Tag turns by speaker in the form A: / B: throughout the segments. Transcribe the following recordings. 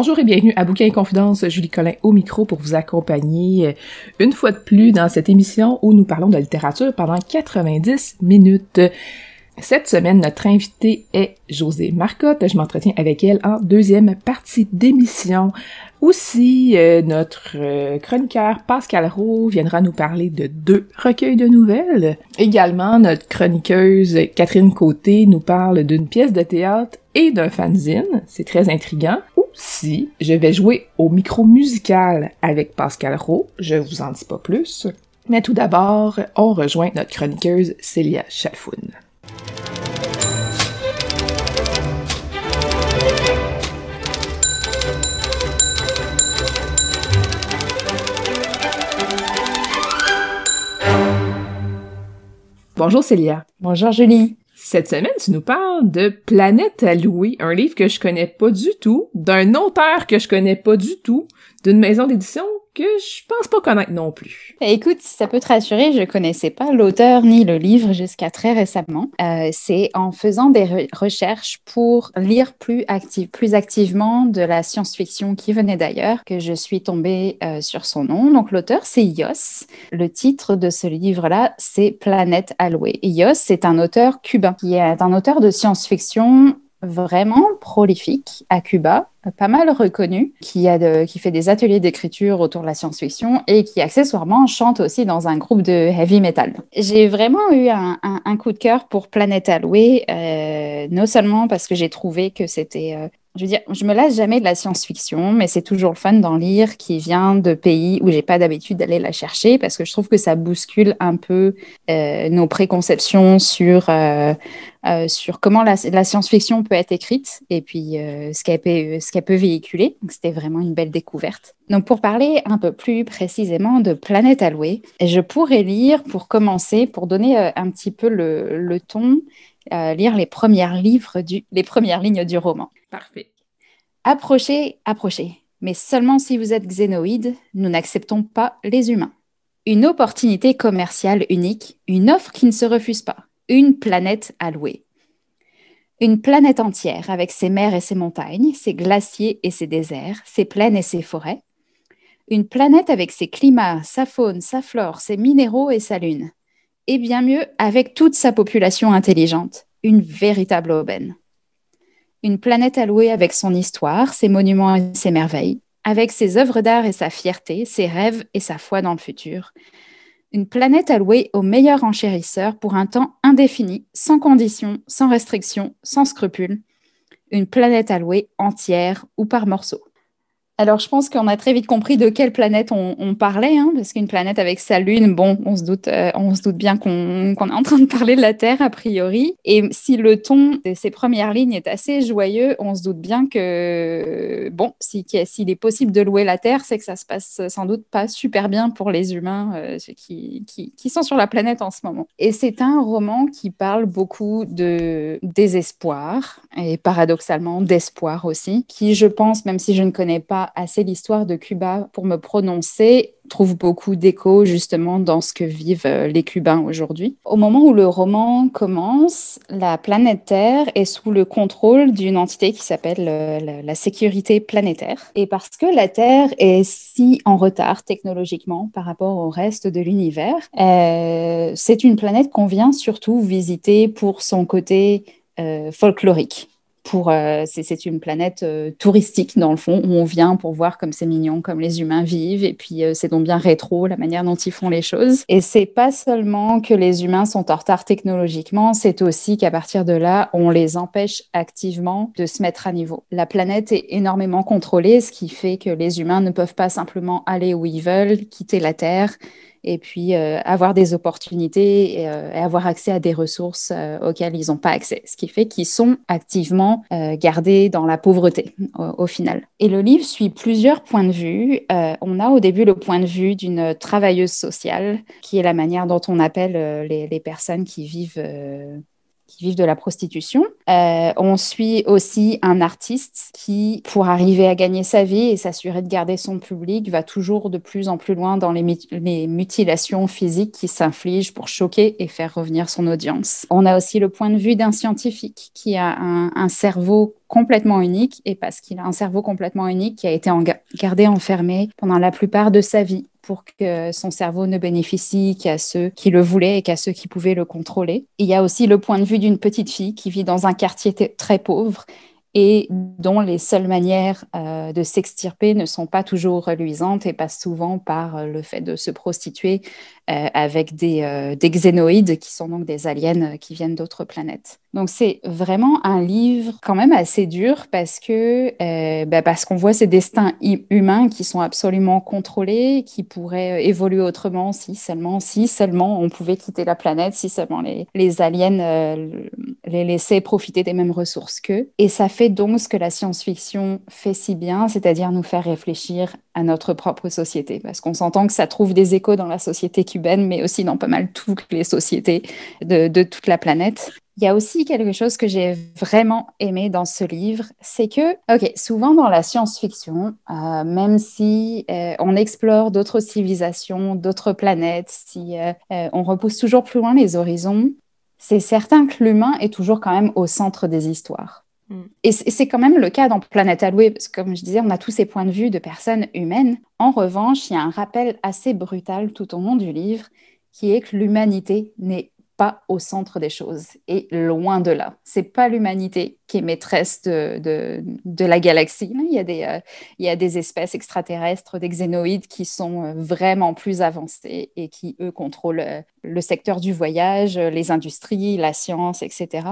A: Bonjour et bienvenue à Bouquin et Confidence, Julie Collin au micro pour vous accompagner euh, une fois de plus dans cette émission où nous parlons de littérature pendant 90 minutes. Cette semaine, notre invitée est José Marcotte. Je m'entretiens avec elle en deuxième partie d'émission. Aussi, euh, notre euh, chroniqueur Pascal Roux viendra nous parler de deux recueils de nouvelles. Également, notre chroniqueuse Catherine Côté nous parle d'une pièce de théâtre et d'un fanzine. C'est très intriguant. Aussi, je vais jouer au micro musical avec Pascal Roux. Je vous en dis pas plus. Mais tout d'abord, on rejoint notre chroniqueuse Célia Chalfoun. Bonjour Célia.
B: Bonjour Julie.
A: Cette semaine, tu nous parles de Planète à louer, un livre que je connais pas du tout, d'un auteur que je connais pas du tout, d'une maison d'édition que je pense pas connaître non plus.
B: Eh, écoute, si ça peut te rassurer, je connaissais pas l'auteur ni le livre jusqu'à très récemment. Euh, c'est en faisant des recherches pour lire plus activement de la science-fiction qui venait d'ailleurs que je suis tombée euh, sur son nom. Donc l'auteur, c'est Yos. Le titre de ce livre-là, c'est Planète allouée. Yos, c'est un auteur cubain qui est un auteur de science-fiction vraiment prolifique à Cuba, pas mal reconnu, qui, a qui fait des ateliers d'écriture autour de la science-fiction et qui accessoirement chante aussi dans un groupe de heavy metal. J'ai vraiment eu un, coup de cœur pour Planète Allouée, euh, non seulement parce que j'ai trouvé que c'était euh, je veux dire, je me lasse jamais de la science-fiction, mais c'est toujours le fun d'en lire qui vient de pays où j'ai pas d'habitude d'aller la chercher parce que je trouve que ça bouscule un peu euh, nos préconceptions sur, euh, euh, sur comment la, science-fiction peut être écrite et puis ce qu'elle peut, peut véhiculer. C'était vraiment une belle découverte. Donc, pour parler un peu plus précisément de Planète Allouée, je pourrais lire, pour commencer, pour donner un petit peu le ton, lire les premières, livres du, les premières lignes du roman.
A: Parfait.
B: Approchez, approchez. Mais seulement si vous êtes xénoïde, nous n'acceptons pas les humains. Une opportunité commerciale unique, une offre qui ne se refuse pas, une planète à louer. Une planète entière avec ses mers et ses montagnes, ses glaciers et ses déserts, ses plaines et ses forêts. Une planète avec ses climats, sa faune, sa flore, ses minéraux et sa lune. Et bien mieux, avec toute sa population intelligente, une véritable aubaine. Une planète allouée avec son histoire, ses monuments et ses merveilles, avec ses œuvres d'art et sa fierté, ses rêves et sa foi dans le futur. Une planète allouée aux meilleurs enchérisseurs pour un temps indéfini, sans conditions, sans restrictions, sans scrupules. Une planète allouée entière ou par morceaux. Alors, je pense qu'on a très vite compris de quelle planète on, parlait, hein, parce qu'une planète avec sa lune, bon, on se doute, euh, on se doute bien qu'on est en train de parler de la Terre a priori. Et si le ton de ces premières lignes est assez joyeux, on se doute bien que, bon, s'il est possible de louer la Terre, c'est que ça se passe sans doute pas super bien pour les humains euh, qui, sont sur la planète en ce moment. Et c'est un roman qui parle beaucoup de désespoir et paradoxalement d'espoir aussi, qui, je pense, même si je ne connais pas assez l'histoire de Cuba pour me prononcer, trouve beaucoup d'écho justement dans ce que vivent euh, les Cubains aujourd'hui. Au moment où le roman commence, la planète Terre est sous le contrôle d'une entité qui s'appelle euh, la sécurité planétaire. Et parce que la Terre est si en retard technologiquement par rapport au reste de l'univers, euh, c'est une planète qu'on vient surtout visiter pour son côté folklorique pour c'est une planète touristique dans le fond où on vient pour voir comme c'est mignon, comme les humains vivent et puis c'est donc bien rétro la manière dont ils font les choses. Et c'est pas seulement que les humains sont en retard technologiquement, c'est aussi qu'à partir de là, on les empêche activement de se mettre à niveau. La planète est énormément contrôlée, ce qui fait que les humains ne peuvent pas simplement aller où ils veulent, quitter la Terre et puis euh, avoir des opportunités euh, et, avoir accès à des ressources euh, auxquelles ils n'ont pas accès, ce qui fait qu'ils sont activement gardés dans la pauvreté au, final. Et le livre suit plusieurs points de vue. on a au début le point de vue d'une travailleuse sociale, qui est la manière dont on appelle les, les, personnes qui vivent qui vivent de la prostitution. Euh, on suit aussi un artiste qui, pour arriver à gagner sa vie et s'assurer de garder son public, va toujours de plus en plus loin dans les, mutilations physiques qui s'infligent pour choquer et faire revenir son audience. On a aussi le point de vue d'un scientifique qui a un, cerveau complètement unique et parce qu'il a un cerveau complètement unique qui a été gardé enfermé pendant la plupart de sa vie pour que son cerveau ne bénéficie qu'à ceux qui le voulaient et qu'à ceux qui pouvaient le contrôler. Il y a aussi le point de vue d'une petite fille qui vit dans un quartier très pauvre et dont les seules manières euh, de s'extirper ne sont pas toujours reluisantes et passent souvent par euh, le fait de se prostituer euh, avec des, des, xénoïdes qui sont donc des aliens qui viennent d'autres planètes. Donc c'est vraiment un livre quand même assez dur parce que bah parce qu'on voit ces destins humains qui sont absolument contrôlés, qui pourraient évoluer autrement si seulement si seulement on pouvait quitter la planète, si seulement les, les aliens les laissaient profiter des mêmes ressources qu'eux. Et ça fait donc ce que la science-fiction fait si bien, c'est-à-dire nous faire réfléchir à notre propre société, parce qu'on s'entend que ça trouve des échos dans la société cubaine, mais aussi dans pas mal toutes les sociétés de, toute la planète. Il y a aussi quelque chose que j'ai vraiment aimé dans ce livre, c'est que, ok, souvent dans la science-fiction, euh, même si euh, on explore d'autres civilisations, d'autres planètes, si euh, on repousse toujours plus loin les horizons, c'est certain que l'humain est toujours quand même au centre des histoires. Mm. Et c'est quand même le cas dans Planète Allouée, parce que comme je disais, on a tous ces points de vue de personnes humaines. En revanche, il y a un rappel assez brutal tout au long du livre, qui est que l'humanité n'est pas au centre des choses, et loin de là. C'est pas l'humanité qui est maîtresse de, de, la galaxie. Il y, a des, euh, il y a des espèces extraterrestres, des xénoïdes qui sont euh, vraiment plus avancées et qui, eux, contrôlent euh, le secteur du voyage, les industries, la science, etc.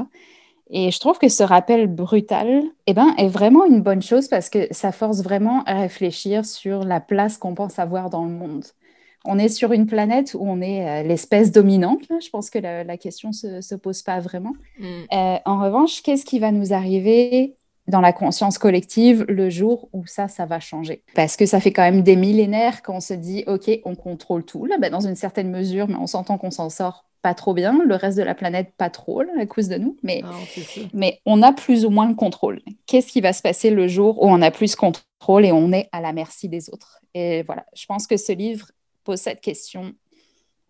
B: Et je trouve que ce rappel brutal eh ben, est vraiment une bonne chose parce que ça force vraiment à réfléchir sur la place qu'on pense avoir dans le monde on est sur une planète où on est euh, l'espèce dominante. Je pense que la, question ne se, pose pas vraiment. Mm. Euh, en revanche, qu'est-ce qui va nous arriver dans la conscience collective le jour où ça, ça va changer? Parce que ça fait quand même des millénaires qu'on se dit, OK, on contrôle tout, là, ben, dans une certaine mesure, mais on s'entend qu'on s'en sort pas trop bien, le reste de la planète pas trop à cause de nous, mais, ah, mais on a plus ou moins le contrôle. Qu'est-ce qui va se passer le jour où on a plus contrôle et on est à la merci des autres? Et voilà, je pense que ce livre pose cette question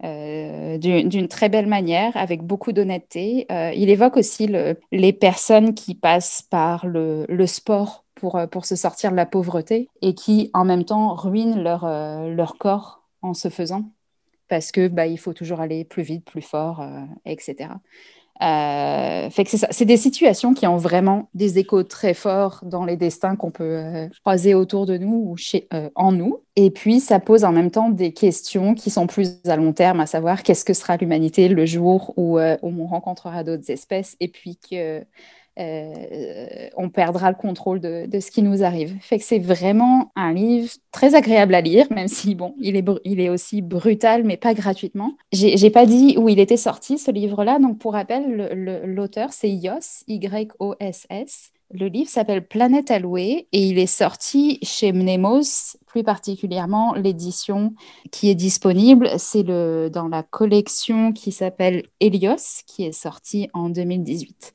B: euh, d'une très belle manière, avec beaucoup d'honnêteté. Euh, il évoque aussi les personnes qui passent par le, sport pour, euh, pour se sortir de la pauvreté et qui, en même temps, ruinent leur, leur corps en se faisant, parce que bah, il faut toujours aller plus vite, plus fort, etc. Euh, fait que c'est ça. C'est des situations qui ont vraiment des échos très forts dans les destins qu'on peut euh, croiser autour de nous ou chez, euh, en nous. Et puis, ça pose en même temps des questions qui sont plus à long terme, à savoir qu'est-ce que sera l'humanité le jour où, où on rencontrera d'autres espèces et puis que euh, on perdra le contrôle de, ce qui nous arrive. Fait c'est vraiment un livre très agréable à lire, même si bon, il est, il est aussi brutal, mais pas gratuitement. J'ai pas dit où il était sorti ce livre-là, donc pour rappel, l'auteur c'est Yos, Y-O-S-S. Le livre s'appelle Planète allouée et il est sorti chez Mnemos, plus particulièrement l'édition qui est disponible, c'est dans la collection qui s'appelle Helios, qui est sortie en 2018.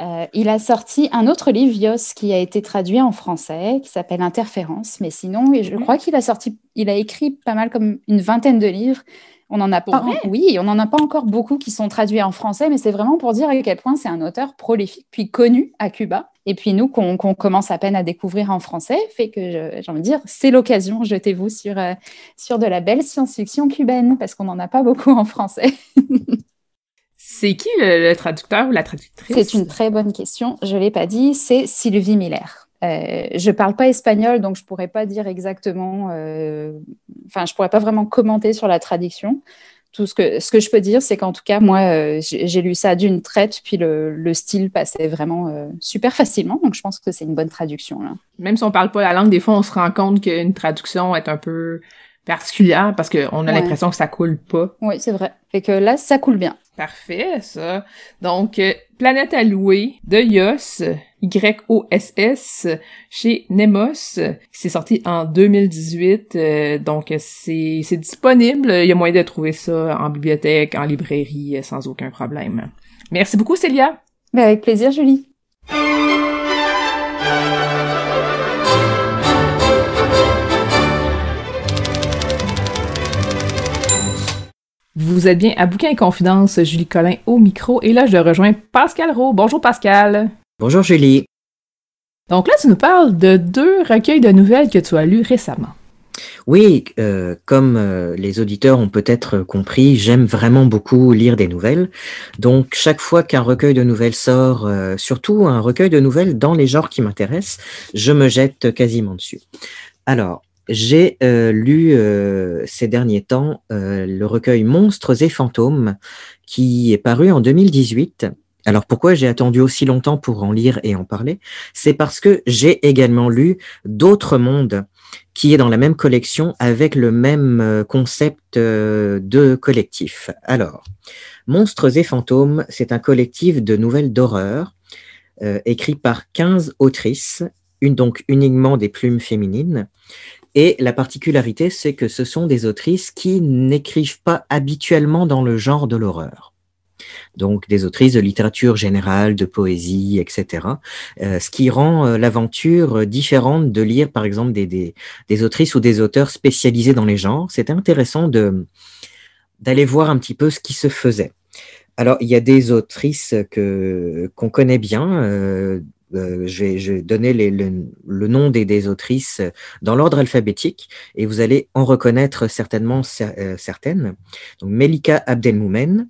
B: Euh, il a sorti un autre livre, Yos, qui a été traduit en français, qui s'appelle Interférence. Mais sinon, je crois qu'il a sorti, il a écrit pas mal comme une vingtaine de livres. On en a pas, oui, on n'en a pas encore beaucoup qui sont traduits en français, mais c'est vraiment pour dire à quel point c'est un auteur prolifique, puis connu à Cuba. Et puis nous, qu'on commence à peine à découvrir en français, fait que j'ai envie de dire, c'est l'occasion, jetez-vous sur, euh, sur de la belle science-fiction cubaine, parce qu'on n'en a pas beaucoup en français.
A: C'est qui le, traducteur ou la traductrice?
B: C'est une très bonne question. Je ne l'ai pas dit. C'est Sylvie Miller. Euh, je ne parle pas espagnol, donc je ne pourrais pas dire exactement. Euh, enfin, je ne pourrais pas vraiment commenter sur la traduction. Tout ce que, ce que je peux dire, c'est qu'en tout cas, moi, euh, j'ai lu ça d'une traite, puis le, style passait vraiment super facilement. Donc, je pense que c'est une bonne traduction. Là.
A: Même si on ne parle pas la langue, des fois, on se rend compte qu'une traduction est un peu particulière parce qu'on a l'impression que ça coule pas.
B: Oui, c'est vrai. Fait que là, ça coule bien.
A: Parfait, ça. Donc, euh, Planète à louer de Yos, Y-O-S-S, chez Nemos. C'est sorti en 2018, euh, donc c'est disponible. Il y a moyen de trouver ça en bibliothèque, en librairie, sans aucun problème. Merci beaucoup, Célia.
B: Ben, avec plaisir, Julie.
A: Vous êtes bien à Bouquin et Confidence, Julie Collin au micro, et là je rejoins Pascal Rowe. Bonjour Pascal.
C: Bonjour Julie.
A: Donc là, tu nous parles de deux recueils de nouvelles que tu as lus récemment.
C: Oui, euh, comme euh, les auditeurs ont peut-être compris, j'aime vraiment beaucoup lire des nouvelles. Donc chaque fois qu'un recueil de nouvelles sort, euh, surtout un recueil de nouvelles dans les genres qui m'intéressent, je me jette quasiment dessus. Alors, j'ai euh, lu euh, ces derniers temps euh, le recueil Monstres et fantômes qui est paru en 2018. Alors pourquoi j'ai attendu aussi longtemps pour en lire et en parler? C'est parce que j'ai également lu D'autres mondes qui est dans la même collection avec le même concept de collectif. Alors, Monstres et fantômes, c'est un collectif de nouvelles d'horreur écrit par 15 autrices, une, donc uniquement des plumes féminines, et la particularité, c'est que ce sont des autrices qui n'écrivent pas habituellement dans le genre de l'horreur. Donc des autrices de littérature générale, de poésie, etc. Euh, ce qui rend euh, l'aventure différente de lire, par exemple, des, des, autrices ou des auteurs spécialisés dans les genres. C'est intéressant de d'aller voir un petit peu ce qui se faisait. Alors, il y a des autrices que qu'on connaît bien, euh, euh, je, vais, donner le, nom des, autrices dans l'ordre alphabétique et vous allez en reconnaître certainement euh, certaines. Melika Abdelmoumen,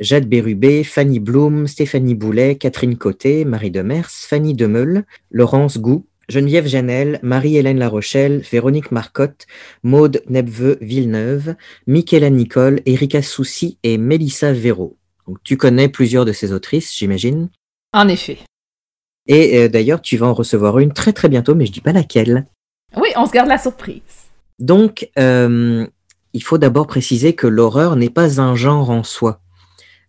C: Jade Bérubé, Fanny Blum, Stéphanie Boulet, Catherine Côté, Marie Demers, Fanny Demeul, Laurence Gou, Geneviève Janel, Marie-Hélène Larochelle, Véronique Marcotte, Maude Nebveux Villeneuve, Michaela Nicole, Erika Soucy et Mélissa Véro. Tu connais plusieurs de ces autrices, j'imagine?
A: En effet.
C: Et euh, d'ailleurs, tu vas en recevoir une très très bientôt, mais je dis pas laquelle.
A: Oui, on se garde la surprise.
C: Donc, euh, il faut d'abord préciser que l'horreur n'est pas un genre en soi.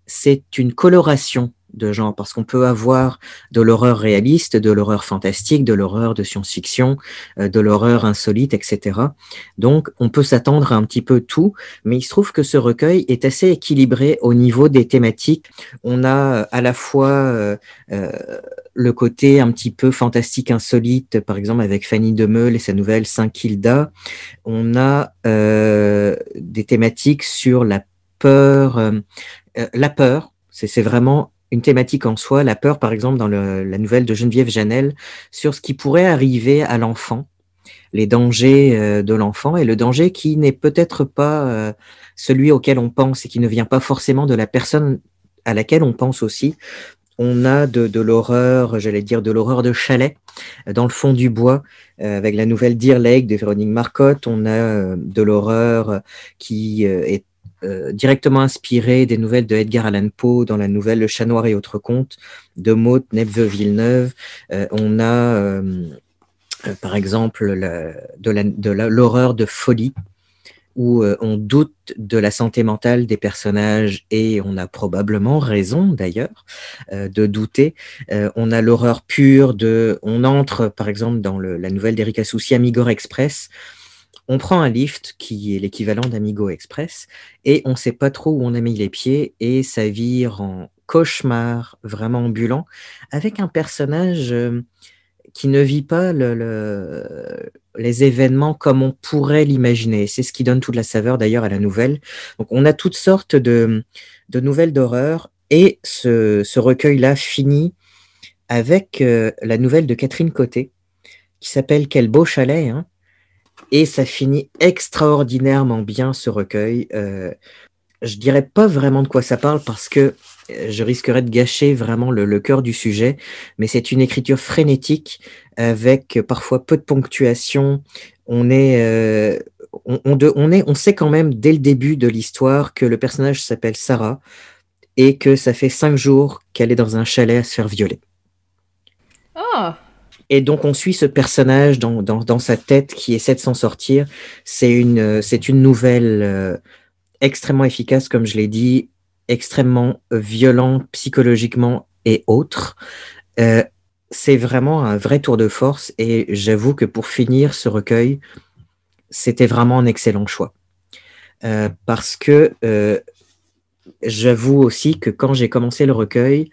C: C'est une coloration de genre, parce qu'on peut avoir de l'horreur réaliste, de l'horreur fantastique, de l'horreur de science-fiction, euh, de l'horreur insolite, etc. Donc, on peut s'attendre à un petit peu tout, mais il se trouve que ce recueil est assez équilibré au niveau des thématiques. On a à la fois euh, euh, le côté un petit peu fantastique, insolite, par exemple avec Fanny Demeul et sa nouvelle Saint-Kilda. On a des thématiques sur la peur, la peur, c'est vraiment une thématique en soi, la peur, par exemple, dans la nouvelle de Geneviève Janel, sur ce qui pourrait arriver à l'enfant, les dangers euh, de l'enfant, et le danger qui n'est peut-être pas euh, celui auquel on pense et qui ne vient pas forcément de la personne à laquelle on pense aussi. On a de, l'horreur, j'allais dire de l'horreur de chalet, dans le fond du bois, euh, avec la nouvelle Dear Lake de Véronique Marcotte. On a de l'horreur qui est euh, directement inspiré des nouvelles de Edgar Allan Poe dans la nouvelle Le Chat Noir et autres contes de Maud Nebveux Villeneuve. Euh, on a, euh, par exemple, de l'horreur de, folie où on doute de la santé mentale des personnages et on a probablement raison d'ailleurs de douter. on a l'horreur pure de, on entre par exemple dans la nouvelle d'Erika Souci, Amigor Express, on prend un lift qui est l'équivalent d'Amigo Express et on ne sait pas trop où on a mis les pieds et ça vire en cauchemar vraiment ambulant avec un personnage euh, qui ne vit pas les événements comme on pourrait l'imaginer. C'est ce qui donne toute la saveur d'ailleurs à la nouvelle. Donc on a toutes sortes de, nouvelles d'horreur et ce, recueil-là finit avec euh, la nouvelle de Catherine Côté qui s'appelle Quel beau chalet. Hein et ça finit extraordinairement bien ce recueil. Euh, je dirais pas vraiment de quoi ça parle parce que euh, je risquerais de gâcher vraiment le, cœur du sujet, mais c'est une écriture frénétique avec parfois peu de ponctuation. On est, euh, on, on, est, on sait quand même dès le début de l'histoire que le personnage s'appelle Sarah et que ça fait cinq jours qu'elle est dans un chalet à se faire violer.
A: Ah.
C: Et donc on suit ce personnage dans, dans, dans sa tête qui essaie de s'en sortir. C'est une, c'est une nouvelle euh, extrêmement efficace, comme je l'ai dit, extrêmement violent psychologiquement et autres. Euh, c'est vraiment un vrai tour de force et j'avoue que pour finir ce recueil, c'était vraiment un excellent choix. Euh, parce que euh, j'avoue aussi que quand j'ai commencé le recueil,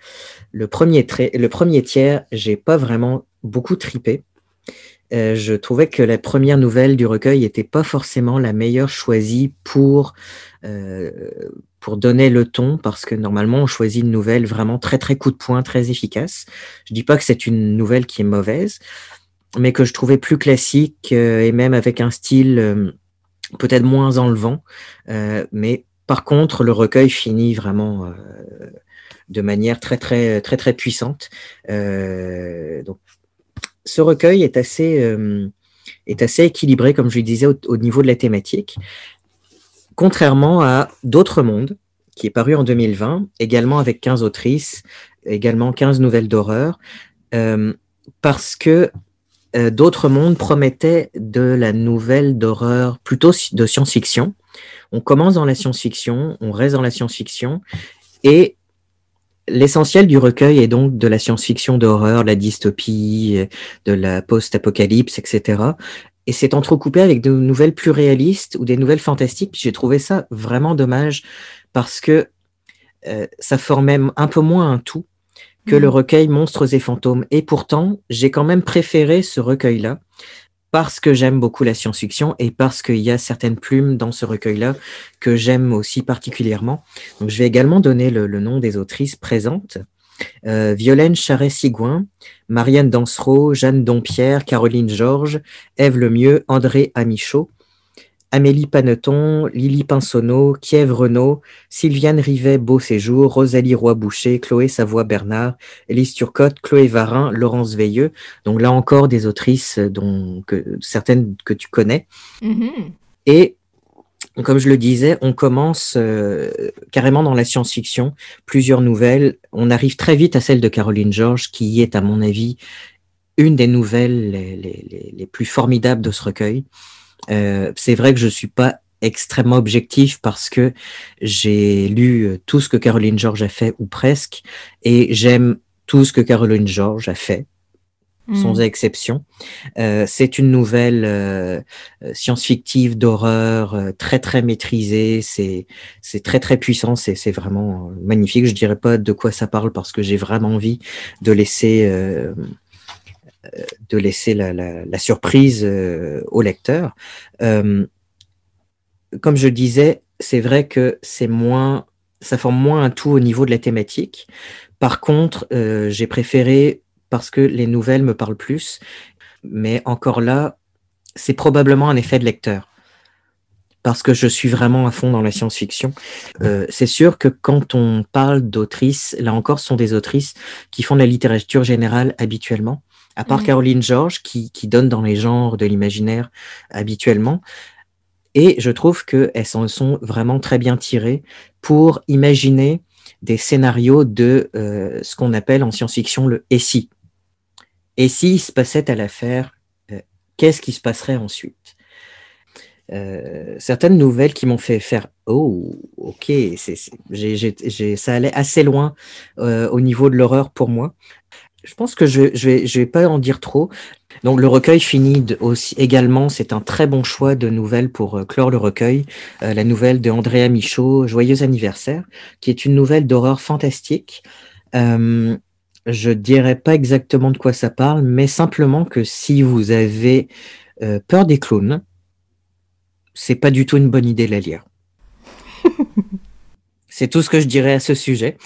C: le premier, le premier tiers, j'ai pas vraiment beaucoup tripé. Euh, je trouvais que la première nouvelle du recueil n'était pas forcément la meilleure choisie pour, euh, pour donner le ton, parce que normalement, on choisit une nouvelle vraiment très, très coup de poing, très efficace. Je dis pas que c'est une nouvelle qui est mauvaise, mais que je trouvais plus classique euh, et même avec un style peut-être moins enlevant. mais par contre, le recueil finit vraiment de manière très, très, très, très puissante. donc, ce recueil est assez, euh, est assez équilibré, comme je le disais, au, niveau de la thématique, contrairement à D'autres mondes, qui est paru en 2020, également avec 15 autrices, également 15 nouvelles d'horreur, euh, parce que euh, D'autres mondes promettait de la nouvelle d'horreur plutôt de science-fiction. On commence dans la science-fiction, on reste dans la science-fiction, et L'essentiel du recueil est donc de la science-fiction d'horreur, la dystopie, de la post-apocalypse, etc. Et c'est entrecoupé avec de nouvelles plus réalistes ou des nouvelles fantastiques. J'ai trouvé ça vraiment dommage parce que euh, ça formait un peu moins un tout que le mmh. recueil Monstres et fantômes. Et pourtant, j'ai quand même préféré ce recueil-là parce que j'aime beaucoup la science-fiction et parce qu'il y a certaines plumes dans ce recueil-là que j'aime aussi particulièrement. Donc, je vais également donner le, nom des autrices présentes. Euh, Violaine Charret-Sigouin, Marianne Dansereau, Jeanne Dompierre, Caroline Georges, Ève Lemieux, André Amichaud, Amélie Paneton, Lily Pinsonneau, Kiev Renaud, Sylviane Rivet Beau Séjour, Rosalie Roy-Boucher, Chloé Savoie-Bernard, Elise Turcotte, Chloé Varin, Laurence Veilleux. Donc là encore des autrices dont certaines que tu connais.
A: Mm-hmm.
C: Et comme je le disais, on commence euh, carrément dans la science-fiction, plusieurs nouvelles. On arrive très vite à celle de Caroline Georges, qui est, à mon avis, une des nouvelles les plus formidables de ce recueil. Euh, c'est vrai que je suis pas extrêmement objectif parce que j'ai lu euh, tout ce que Caroline George a fait ou presque et j'aime tout ce que Caroline George a fait sans hmm. exception. Euh, c'est une nouvelle euh, science-fictive d'horreur très très maîtrisée. C'est c'est très très puissant. C'est c'est vraiment magnifique. Je dirais pas de quoi ça parle parce que j'ai vraiment envie de laisser de laisser la, surprise euh, au lecteur. Euh, comme je disais, c'est vrai que c'est moins, ça forme moins un tout au niveau de la thématique. Par contre, euh, j'ai préféré parce que les nouvelles me parlent plus, mais encore là, c'est probablement un effet de lecteur parce que je suis vraiment à fond dans la science-fiction. c'est sûr que quand on parle d'autrices, là encore, ce sont des autrices qui font de la littérature générale habituellement à part Caroline George, qui, donne dans les genres de l'imaginaire habituellement. Et je trouve qu'elles s'en sont vraiment très bien tirées pour imaginer des scénarios de euh, ce qu'on appelle en science-fiction le et si. Et s'il se passait à l'affaire, euh, qu'est-ce qui se passerait ensuite? Euh, certaines nouvelles qui m'ont fait faire oh ok ça allait assez loin au niveau de l'horreur pour moi je pense que je, je vais, je vais pas en dire trop. Donc le recueil finit aussi également, c'est un très bon choix de nouvelles pour euh, clore le recueil. Euh, la nouvelle de Andrea Michaud, Joyeux anniversaire, qui est une nouvelle d'horreur fantastique. Euh, je dirais pas exactement de quoi ça parle, mais simplement que si vous avez euh, peur des clowns, c'est pas du tout une bonne idée de la lire. c'est tout ce que je dirais à ce sujet.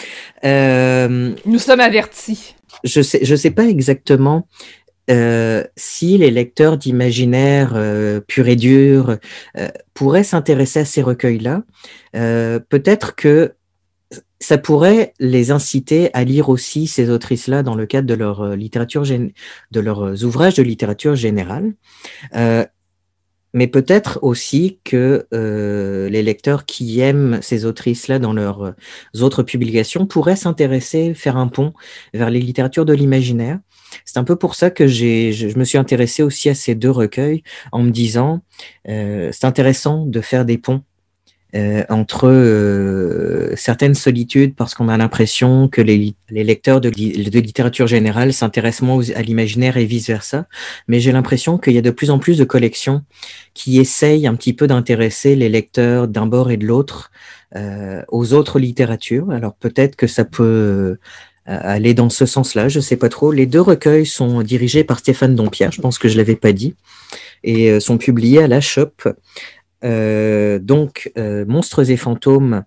A: Nous sommes avertis
C: je je sais pas exactement si les lecteurs d'imaginaire pur et dur pourraient s'intéresser à ces recueils-là, peut-être que ça pourrait les inciter à lire aussi ces autrices-là dans le cadre de leur littérature, de leurs ouvrages de littérature générale mais peut-être aussi que euh, les lecteurs qui aiment ces autrices-là dans leurs euh, autres publications pourraient s'intéresser, faire un pont vers les littératures de l'imaginaire. C'est un peu pour ça que j'ai, je, me suis intéressé aussi à ces deux recueils en me disant, euh, c'est intéressant de faire des ponts euh, entre euh, certaines solitudes parce qu'on a l'impression que les, les lecteurs de, littérature générale s'intéressent moins à l'imaginaire et vice-versa. Mais j'ai l'impression qu'il y a de plus en plus de collections qui essayent un petit peu d'intéresser les lecteurs d'un bord et de l'autre euh, aux autres littératures. Alors peut-être que ça peut euh, aller dans ce sens-là, je sais pas trop. Les deux recueils sont dirigés par Stéphane Dompierre, je pense que je l'avais pas dit, et sont publiés à la Shop. Euh, donc, euh, Monstres et fantômes,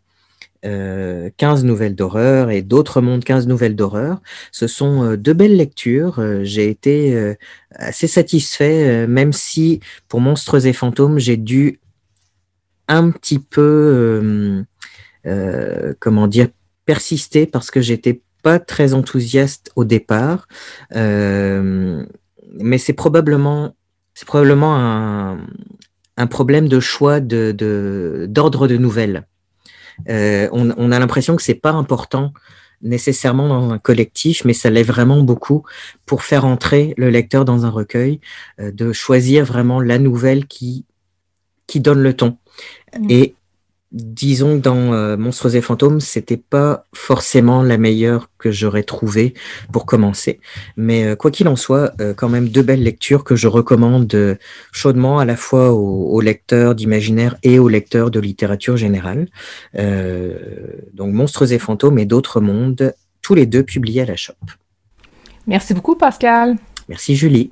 C: 15 euh, nouvelles d'horreur et d'autres mondes, 15 nouvelles d'horreur. Ce sont de belles lectures. J'ai été assez satisfait, même si pour Monstres et fantômes, j'ai dû un petit peu, comment dire, persister parce que j'étais pas très enthousiaste au départ. mais c'est probablement, c'est probablement un, un problème de choix d'ordre de, d'ordre de, nouvelles. Euh, on, a l'impression que c'est pas important nécessairement dans un collectif, mais ça l'est vraiment beaucoup pour faire entrer le lecteur dans un recueil, euh, de choisir vraiment la nouvelle qui, qui donne le ton. Mmh. Et disons que dans euh, Monstres et fantômes, c'était pas forcément la meilleure que j'aurais trouvée pour commencer. Mais euh, quoi qu'il en soit, euh, quand même deux belles lectures que je recommande chaudement à la fois aux, lecteurs d'imaginaire et aux lecteurs de littérature générale. donc Monstres et fantômes et d'autres mondes, tous les deux publiés à la Shop.
A: Merci beaucoup Pascal.
C: Merci Julie.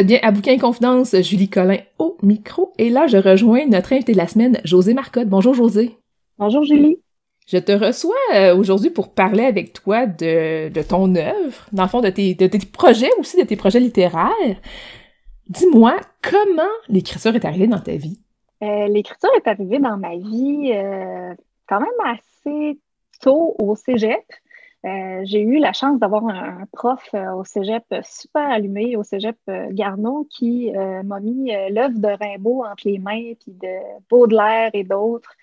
A: Êtes bien à Bouquin Confidence, Julie Collin au micro. Et là, je rejoins notre invité de la semaine, José Marcotte. Bonjour, José.
D: Bonjour, Julie.
A: Je te reçois euh, aujourd'hui pour parler avec toi de, de, ton œuvre, dans le fond, de tes, de tes projets aussi, de tes projets littéraires. Dis-moi, comment l'écriture est arrivée dans ta vie?
D: Euh, l'écriture est arrivée dans ma vie euh, quand même assez tôt au cégep. Euh, j'ai eu la chance d'avoir un, prof euh, au cégep super allumé, au cégep euh, Garneau, qui m'a mis l'œuvre de Rimbaud entre les mains, puis de Baudelaire et d'autres,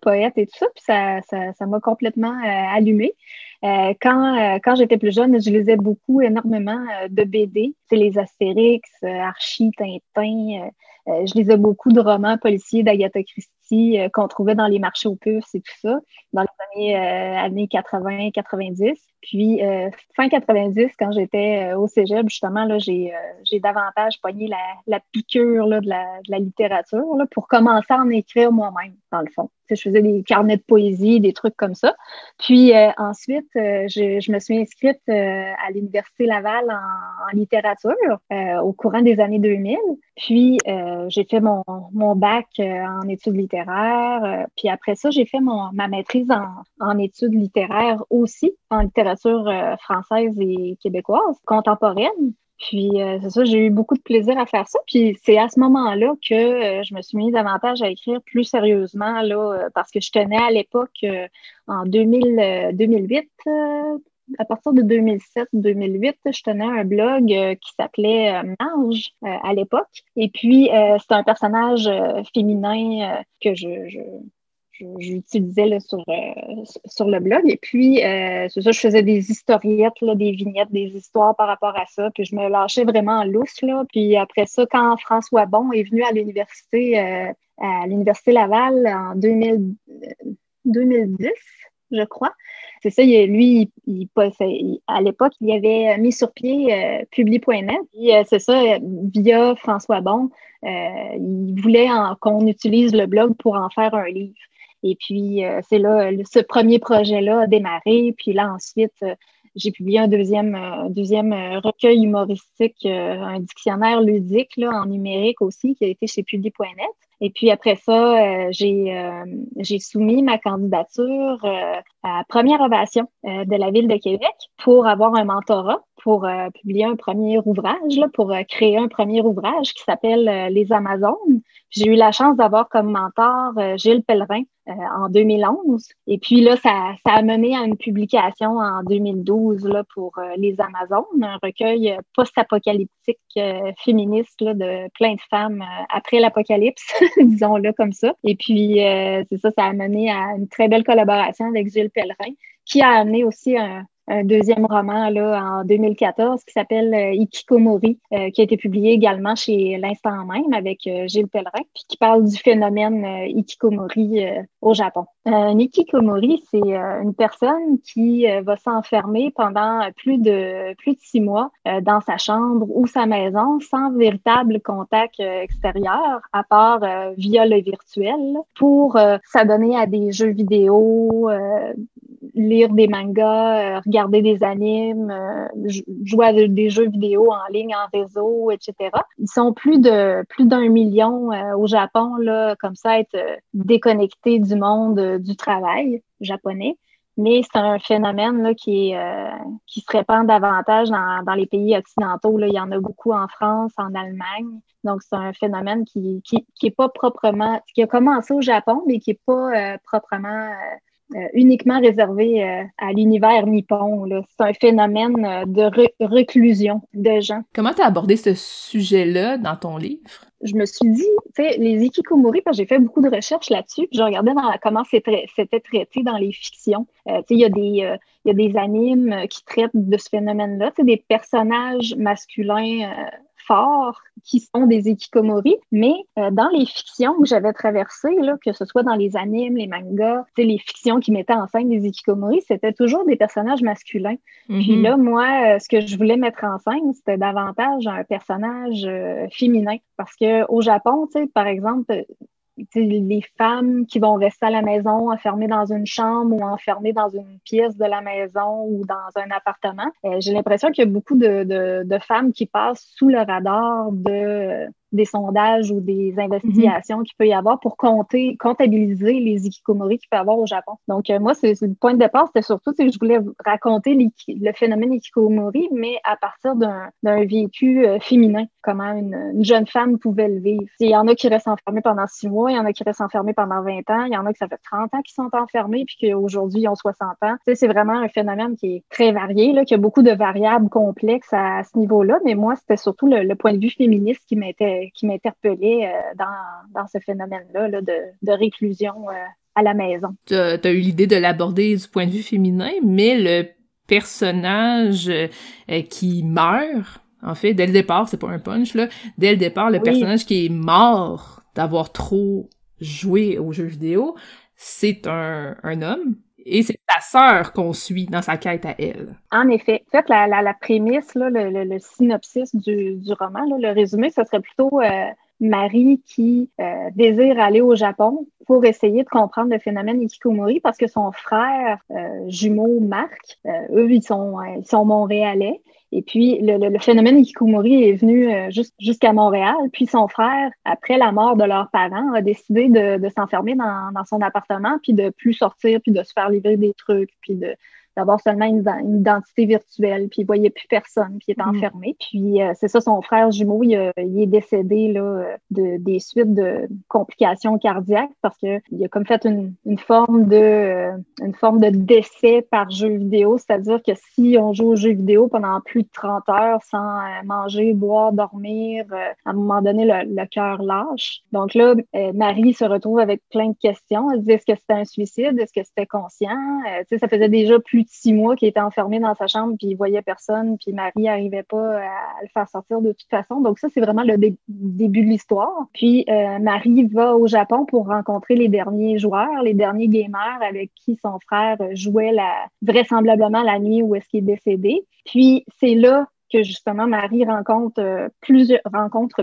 D: poètes et tout ça. Puis ça m'a complètement allumé. quand quand j'étais plus jeune, je lisais beaucoup, énormément de BD. C'est les Astérix, Archie, Tintin. je lisais beaucoup de romans policiers d'Agatha Christie euh, qu'on trouvait dans les marchés aux puces et tout ça, dans les années, euh, années 80-90. Puis, euh, fin 90, quand j'étais au cégep, justement, là, j'ai, j'ai davantage pogné la, la piqûre là, de, la, de la littérature là, pour commencer à en écrire moi-même, dans le fond. je faisais des carnets de poésie, des trucs comme ça. Puis ensuite, je, je, me suis inscrite à l'Université Laval en, en littérature au courant des années 2000. Puis, j'ai fait mon, mon bac en études littéraires euh, puis après ça, j'ai fait mon, ma maîtrise en, études littéraires aussi, en littérature euh, française et québécoise, contemporaine. Puis euh, c'est ça, j'ai eu beaucoup de plaisir à faire ça. Puis c'est à ce moment-là que je me suis mis davantage à écrire plus sérieusement, là, parce que je tenais à l'époque, en 2000, 2008, à partir de 2007-2008, je tenais un blog qui s'appelait Marge à l'époque. Et puis, c'est un personnage féminin que je j'utilisais sur, euh, sur le blog. Et puis, euh, c'est ça, je faisais des historiettes, là, des vignettes, des histoires par rapport à ça. Puis je me lâchais vraiment en lousse. Là. Puis après ça, quand François Bon est venu à l'université, euh, à l'Université Laval en 2000, 2010, je crois. C'est ça, lui, à l'époque, il avait mis sur pied Publi.net. c'est ça, via François Bon, il voulait qu'on utilise le blog pour en faire un livre. Et puis, euh, c'est là, ce premier projet-là a démarré. Puis là, ensuite, euh, j'ai publié un deuxième, euh, deuxième recueil humoristique, un dictionnaire ludique là, en numérique aussi, qui a été chez Publi.net. Et puis après ça, j'ai j'ai soumis ma candidature à première ovation de la ville de Québec pour avoir un mentorat, pour publier un premier ouvrage, là, pour créer un premier ouvrage qui s'appelle Les Amazones. J'ai eu la chance d'avoir comme mentor Gilles Pellerin, euh, en 2011. Et puis là, ça, a mené à une publication en 2012 là, pour euh, Les Amazones, un recueil euh, post-apocalyptique féministe là, de plein de femmes après l'apocalypse, disons-le comme ça. Et puis, c'est ça, ça a mené à une très belle collaboration avec Gilles Pellerin, qui a amené aussi un, un deuxième roman là, en 2014 qui s'appelle euh, Ikikomori, euh, qui a été publié également chez L'Instant même avec euh, Gilles Pellerin, puis qui parle du phénomène Ikikomori au Japon. un Ikikomori, c'est une personne qui va s'enfermer pendant plus de plus de six mois dans sa chambre ou sa maison sans véritable contact extérieur, à part via le virtuel, pour s'adonner à des jeux vidéo, lire des mangas, regarder des animes, euh, jouer à des jeux vidéo en ligne, en réseau, etc. Ils sont plus de plus d'un million euh, au Japon, là, comme ça, être euh, déconnectés du monde du travail japonais. Mais c'est un phénomène là, qui, qui se répand davantage dans, dans, les pays occidentaux. Il y en a beaucoup en France, en Allemagne. Donc, c'est un phénomène qui, qui, qui est pas proprement, qui a commencé au Japon, mais qui est pas proprement euh, uniquement réservé euh, à l'univers nippon. C'est un phénomène euh, de reclusion de gens.
A: Comment tu as abordé ce sujet-là dans ton livre?
D: Je me suis dit, tu sais, les ikikomori, parce que j'ai fait beaucoup de recherches là-dessus, puis je regardais dans, comment c'était traité dans les fictions. tu sais, il y, a des, y a des animes qui traitent de ce phénomène-là, tu sais, des personnages masculins forts qui sont des ikikomori, mais euh, dans les fictions que j'avais traversées, là, que ce soit dans les animes, les mangas, les fictions qui mettaient en scène des ikikomori, c'était toujours des personnages masculins. Puis mhm. là, moi, euh, ce que je voulais mettre en scène, c'était davantage un personnage euh, féminin. Parce que au Japon, par exemple, les femmes qui vont rester à la maison enfermées dans une chambre ou enfermées dans une pièce de la maison ou dans un appartement. J'ai l'impression qu'il y a beaucoup de, de, de, femmes qui passent sous le radar de des sondages ou des investigations qu'il peut y avoir pour compter, comptabiliser les ikikomori qu'il peut y avoir au Japon. Donc, euh, moi, c'est le point de départ, c'était surtout que je voulais raconter le phénomène ikikomori, mais à partir d'un vécu euh, féminin, comment une, jeune femme pouvait le vivre. Il y en a qui restent enfermés pendant six mois, il y en a qui restent enfermés pendant 20 ans, il y en a qui ça fait 30 ans qui sont enfermés, puis qu'aujourd'hui, ils ont 60 ans. c'est vraiment un phénomène qui est très varié, là, qui a beaucoup de variables complexes à, ce niveau-là, mais moi, c'était surtout le, le point de vue féministe qui m'était qui m'interpellait euh, dans, dans, ce phénomène-là de, de, réclusion euh, à la maison.
A: Tu as, eu l'idée de l'aborder du point de vue féminin, mais le personnage euh, qui meurt, en fait, dès le départ, c'est pas un punch, là, dès le départ, le personnage qui est mort d'avoir trop joué aux jeux vidéo, c'est un, un homme et c'est sa sœur qu'on suit dans sa quête à elle.
D: En effet. En fait, la, la, prémisse, le, synopsis du, du roman, le résumé, ce serait plutôt euh, Marie qui euh, désire aller au Japon pour essayer de comprendre le phénomène Ikikomori parce que son frère euh, jumeau Marc, eux, ils sont, ils montréalais et puis, le, phénomène Ikikomori est venu euh, jusqu'à Montréal. Puis son frère, après la mort de leurs parents, a décidé de, s'enfermer dans, son appartement, puis de plus sortir, puis de se faire livrer des trucs, puis de, d'avoir seulement une, identité virtuelle, puis il voyait plus personne, puis il était mm. enfermé. Puis euh, c'est ça, son frère jumeau, il, est décédé là, de, des suites de complications cardiaques parce qu'il a comme fait une, une forme de une forme de décès par jeu vidéo, c'est-à-dire que si on joue au jeu vidéo pendant plus de 30 heures sans manger, boire, dormir, à un moment donné, le, le cœur lâche. Donc là, Marie se retrouve avec plein de questions. Elle dit est-ce que c'était un suicide? Est-ce que c'était conscient? Euh, tu sais, ça faisait déjà plus six mois qu'il était enfermé dans sa chambre, puis il voyait personne, puis Marie n'arrivait pas à le faire sortir de toute façon. Donc ça, c'est vraiment le début de l'histoire. Puis euh, Marie va au Japon pour rencontrer les derniers joueurs, les derniers gamers avec qui son frère jouait la, vraisemblablement la nuit où est-ce qu'il est décédé. Puis c'est là que justement Marie rencontre, euh,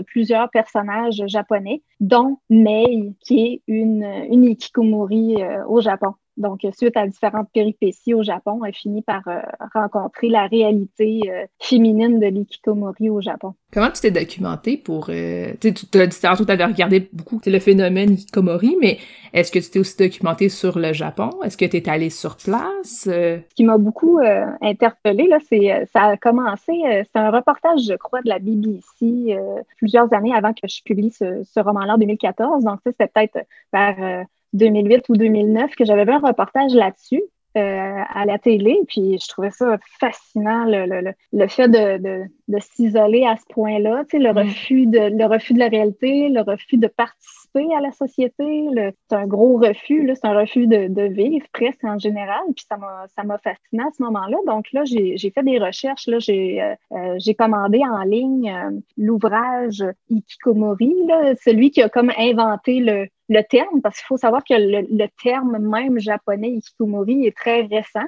D: plusieurs personnages japonais, dont Mei, qui est une, une ikikomori euh, au Japon. Donc, suite à différentes péripéties au Japon, elle finit par euh, rencontrer la réalité féminine de l'ikikomori au Japon.
A: Comment tu t'es documenté pour... Euh, tu as dit tantôt, tu avais regardé beaucoup le phénomène ikikomori, mais est-ce que tu t'es aussi documenté sur le Japon? Est-ce que tu es allé sur place?
D: Ce qui m'a beaucoup euh, interpellée, là, c'est euh, ça a commencé, c'est un reportage, je crois, de la BBC plusieurs années avant que je publie ce, ce roman-là en 2014. Donc, c'était peut-être vers 2008 ou 2009 que j'avais vu un reportage là-dessus. Euh, à la télé. Puis je trouvais ça fascinant, le, le, le fait de, de, de s'isoler à ce point-là, tu sais, le, refus de, le refus de la réalité, le refus de participer à la société. C'est un gros refus, c'est un refus de, de, vivre presque en général. Puis ça m'a, ça m'a fasciné à ce moment-là. Donc là, j'ai, j'ai fait des recherches. Là, j'ai, euh, euh, j'ai commandé en ligne l'ouvrage Ikikomori, là, celui qui a comme inventé le, le terme, parce qu'il faut savoir que le, terme même japonais ikikomori est très récent.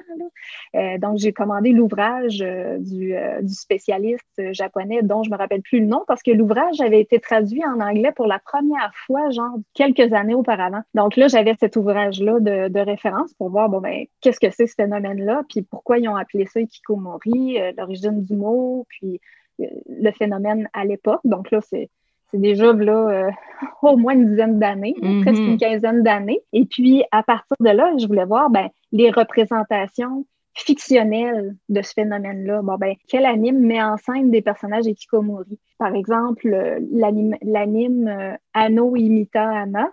D: Euh, donc, j'ai commandé l'ouvrage euh, du, euh, du, spécialiste japonais dont je me rappelle plus le nom parce que l'ouvrage avait été traduit en anglais pour la première fois, genre quelques années auparavant. Donc là, j'avais cet ouvrage-là de, de, référence pour voir, bon, ben, qu'est-ce que c'est ce phénomène-là, puis pourquoi ils ont appelé ça ikikomori, l'origine du mot, puis le phénomène à l'époque. Donc là, c'est c'est déjà là, euh, au moins une dizaine d'années, mm-hmm. presque une quinzaine d'années. Et puis, à partir de là, je voulais voir ben, les représentations fictionnelles de ce phénomène-là. Bon, ben, quel anime met en scène des personnages Ekikomori? Par exemple, euh, l'anime euh, Anno Imita Anna,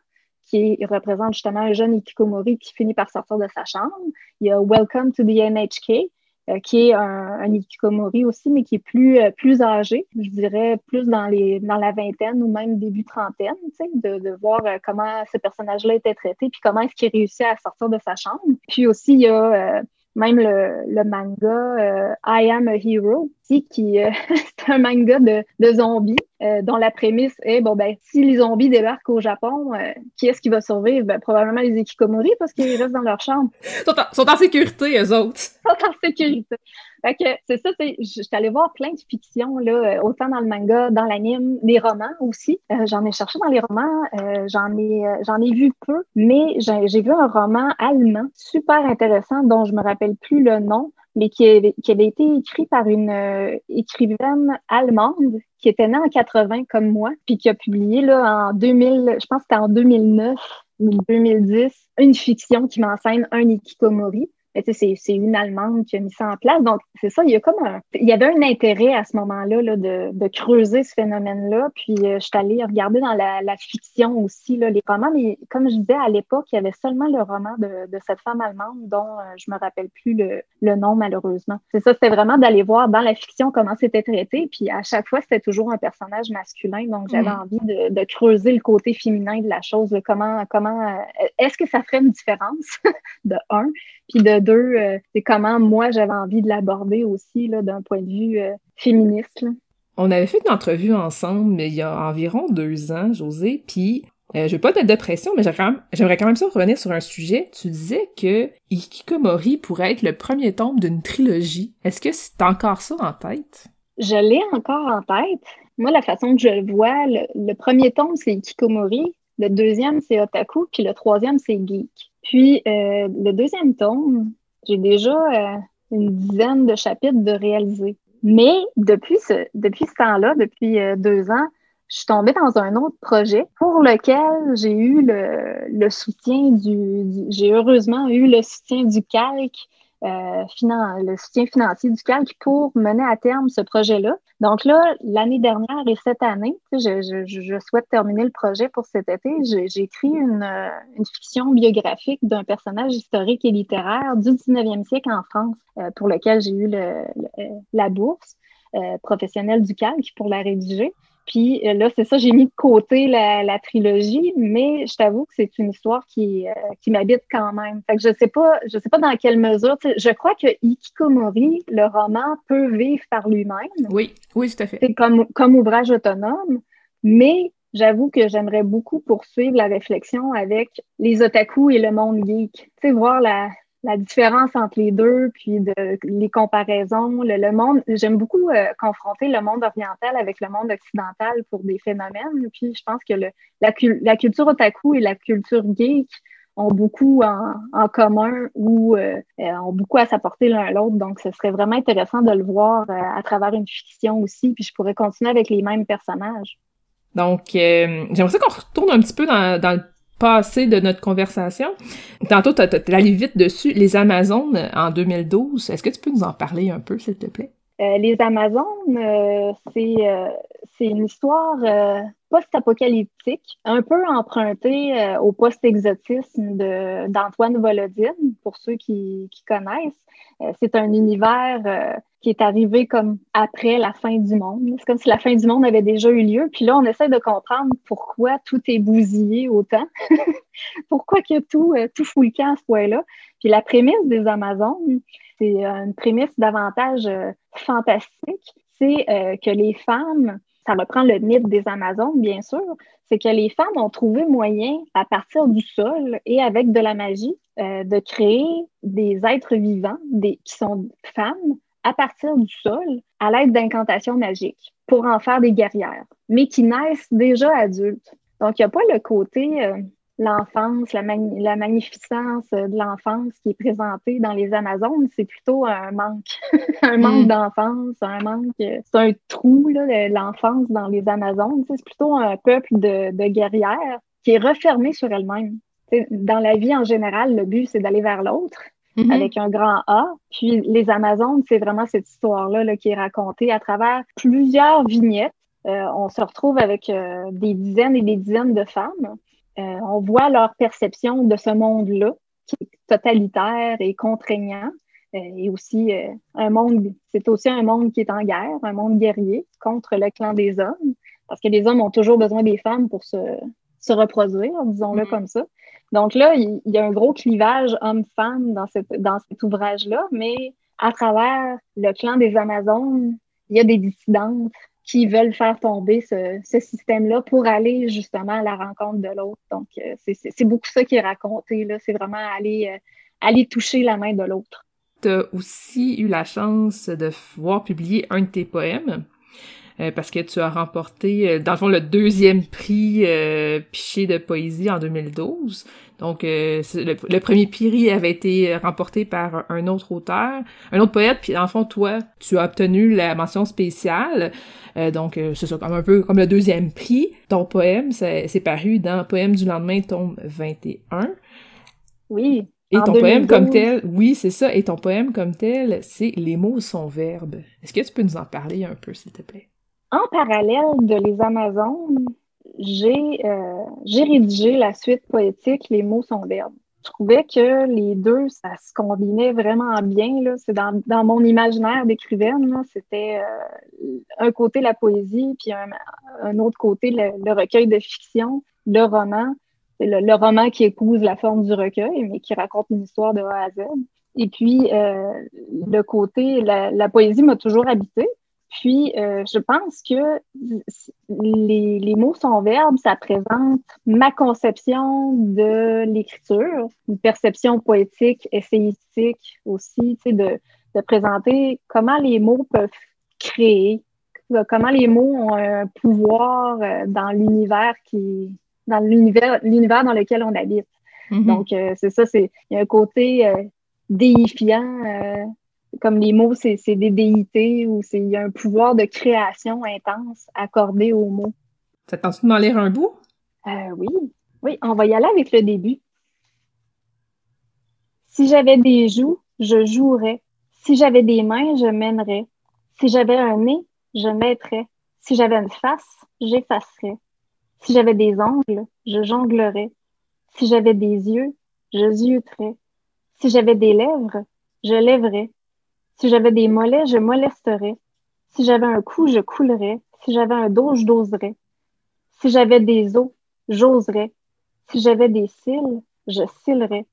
D: qui représente justement un jeune Ikikomori qui finit par sortir de sa chambre. Il y a Welcome to the NHK, euh, qui est un, un, Ikikomori aussi, mais qui est plus, euh, plus âgé, je dirais plus dans, les, dans la vingtaine ou même début trentaine, de, de voir euh, comment ce personnage-là était traité, puis comment est-ce qu'il réussit à sortir de sa chambre. Puis aussi, il y a même le, le manga I Am a Hero, qui euh, c'est un manga de, de zombies euh, dont la prémisse est bon ben si les zombies débarquent au Japon, euh, qui est-ce qui va survivre? Ben, probablement les Ikikomori parce qu'ils restent dans leur chambre.
A: Ils sont, sont, en sécurité eux autres.
D: Ils sont en sécurité. Fait que c'est ça, je suis allée voir plein de fictions là, autant dans le manga, dans l'anime, des romans aussi. j'en ai cherché dans les romans, j'en ai j'en ai vu peu, mais j'ai vu un roman allemand super intéressant dont je me rappelle plus le nom mais qui avait, qui avait, été écrit par une euh, écrivaine allemande qui était née en 80 comme moi, puis qui a publié là, en 2000, je pense que c'était en 2009 ou 2010, une fiction qui m'enseigne un ikikomori c'est une Allemande qui a mis ça en place. Donc, c'est ça, il y a comme un, il y avait un intérêt à ce moment-là là, de, de, creuser ce phénomène-là. Puis, euh, je suis allée regarder dans la, la, fiction aussi, là, les romans. Mais comme je disais, à l'époque, il y avait seulement le roman de, de cette femme allemande dont euh, je me rappelle plus le, le nom, malheureusement. C'est ça, c'était vraiment d'aller voir dans la fiction comment c'était traité. Puis, à chaque fois, c'était toujours un personnage masculin. Donc, j'avais mm. envie de, de, creuser le côté féminin de la chose. comment, comment, euh, est-ce que ça ferait une différence de un? Puis de deux, euh, c'est comment moi j'avais envie de l'aborder aussi là, d'un point de vue euh, féministe.
A: On avait fait une entrevue ensemble mais il y a environ deux ans, José, puis euh, je veux pas te mettre de pression, mais j'aimerais quand même ça revenir sur un sujet. Tu disais que Ikikomori pourrait être le premier tome d'une trilogie. Est-ce que c'est encore ça en tête?
D: Je l'ai encore en tête. Moi, la façon que je le vois, le, premier tome, c'est Ikikomori. Le deuxième, c'est Otaku. Puis le troisième, c'est Geek. Puis euh, le deuxième tome, j'ai déjà euh, une dizaine de chapitres de réaliser. Mais depuis ce, depuis ce temps-là, depuis euh, deux ans, je suis tombée dans un autre projet pour lequel j'ai eu le, le soutien du, j'ai heureusement eu le soutien du calque euh, le soutien financier du calque pour mener à terme ce projet-là. Donc là, l'année dernière et cette année, je, souhaite terminer le projet pour cet été. J'ai écrit une, euh, une, fiction biographique d'un personnage historique et littéraire du 19e siècle en France, euh, pour lequel j'ai eu la bourse professionnelle du calque pour la rédiger. Puis euh, là, c'est ça, j'ai mis de côté la, trilogie, mais je t'avoue que c'est une histoire qui, euh, qui m'habite quand même. Fait que je sais pas, je sais pas dans quelle mesure. Je crois que Ikikomori, le roman, peut vivre par lui-même.
A: Oui, oui, tout à fait.
D: C'est comme, comme ouvrage autonome, mais j'avoue que j'aimerais beaucoup poursuivre la réflexion avec les otaku et le monde geek. Tu sais, voir la, la différence entre les deux, puis de, les comparaisons, le, monde. J'aime beaucoup euh, confronter le monde oriental avec le monde occidental pour des phénomènes. Puis je pense que le, la, la, culture otaku et la culture geek ont beaucoup en, en commun ou euh, euh, ont beaucoup à s'apporter l'un à l'autre. Donc, ce serait vraiment intéressant de le voir à travers une fiction aussi. Puis je pourrais continuer avec les mêmes personnages.
A: Donc, j'aimerais qu'on retourne un petit peu dans, dans le passé de notre conversation. Tantôt, tu as, allé vite dessus. Les Amazones en 2012, est-ce que tu peux nous en parler un peu, s'il te plaît?
D: Euh, les Amazones, euh, euh, c'est une histoire post-apocalyptique, un peu empruntée au post-exotisme d'Antoine Volodine, pour ceux qui connaissent. c'est un univers qui est arrivé comme après la fin du monde. C'est comme si la fin du monde avait déjà eu lieu. Puis là, on essaie de comprendre pourquoi tout est bousillé autant. pourquoi que tout, euh, tout fout à ce point-là. Puis la prémisse des Amazones, c'est euh, une prémisse davantage euh, fantastique. C'est que les femmes, ça reprend le mythe des Amazones, bien sûr, c'est que les femmes ont trouvé moyen, à partir du sol et avec de la magie, de créer des êtres vivants qui sont femmes à partir du sol à l'aide d'incantations magiques pour en faire des guerrières, mais qui naissent déjà adultes. Donc, il n'y a pas le côté, euh, l'enfance, la, la, magnificence de l'enfance qui est présentée dans les Amazones, c'est plutôt un manque, un manque mm. d'enfance, un manque, c'est un trou, l'enfance dans les Amazones. C'est plutôt un peuple de, de guerrières qui est refermé sur elle-même. Dans la vie en général, le but, c'est d'aller vers l'autre. Mm-hmm. avec un grand A. Puis les Amazones, c'est vraiment cette histoire-là là, qui est racontée à travers plusieurs vignettes. Euh, on se retrouve avec euh, des dizaines et des dizaines de femmes. Euh, on voit leur perception de ce monde-là, qui est totalitaire et contraignant. et aussi un monde, c'est aussi un monde qui est en guerre, un monde guerrier contre le clan des hommes, parce que les hommes ont toujours besoin des femmes pour se, se reproduire, disons-le mm-hmm. comme ça. Donc là, il, y a un gros clivage homme-femme dans, dans cet ouvrage-là, mais à travers le clan des Amazones, il y a des dissidentes qui veulent faire tomber ce, système-là pour aller justement à la rencontre de l'autre. Donc, euh, c'est beaucoup ça qui est raconté. C'est vraiment aller, euh, aller toucher la main de l'autre.
A: Tu as aussi eu la chance de voir publier un de tes poèmes. Euh, parce que tu as remporté, euh, dans le fond, le deuxième prix euh, Piché de poésie en 2012. Donc, le, premier prix avait été remporté par un autre auteur, un autre poète, puis en fond, toi, tu as obtenu la mention spéciale. donc, c'est ça, comme un peu comme le deuxième prix. Ton poème, c'est paru dans Poème du lendemain, tome 21.
D: Oui.
A: Et ton poème comme tel, oui, c'est ça. Et ton poème comme tel, c'est Les mots sont verbes. Est-ce que tu peux nous en parler un peu, s'il te plaît?
D: En parallèle de Les Amazones, euh, j'ai rédigé la suite poétique Les mots sont verbes. Je trouvais que les deux, ça se combinait vraiment bien. C'est dans, mon imaginaire d'écrivaine, c'était euh, un côté la poésie, puis un, autre côté le, recueil de fiction, le roman. C'est le, roman qui épouse la forme du recueil, mais qui raconte une histoire de A à Z. Et puis, euh, le côté, la, la poésie m'a toujours habité. Puis, euh, je pense que les, les, mots sont verbes, ça présente ma conception de l'écriture, une perception poétique, essayistique aussi, tu sais, de, de présenter comment les mots peuvent créer, comment les mots ont un pouvoir euh, dans l'univers qui, dans l'univers, l'univers dans lequel on habite. Mm-hmm. Donc, euh, c'est ça, c'est, il y a un côté déifiant comme les mots, c'est des déités ou il y a un pouvoir de création intense accordé aux mots.
A: Ça tente de m'en lire un bout?
D: Euh, oui. Oui, on va y aller avec le début. Si j'avais des joues je jouerais. Si j'avais des mains, je mènerais. Si j'avais un nez, je mettrais. Si j'avais une face, j'effacerais. Si j'avais des ongles, je jonglerais. Si j'avais des yeux, je zioterais. Si j'avais des lèvres, je lèverais. Si j'avais des mollets, je molesterais. Si j'avais un cou, je coulerais. Si j'avais un dos, je doserais. Si j'avais des os, j'oserais. Si j'avais des cils, je cillerais.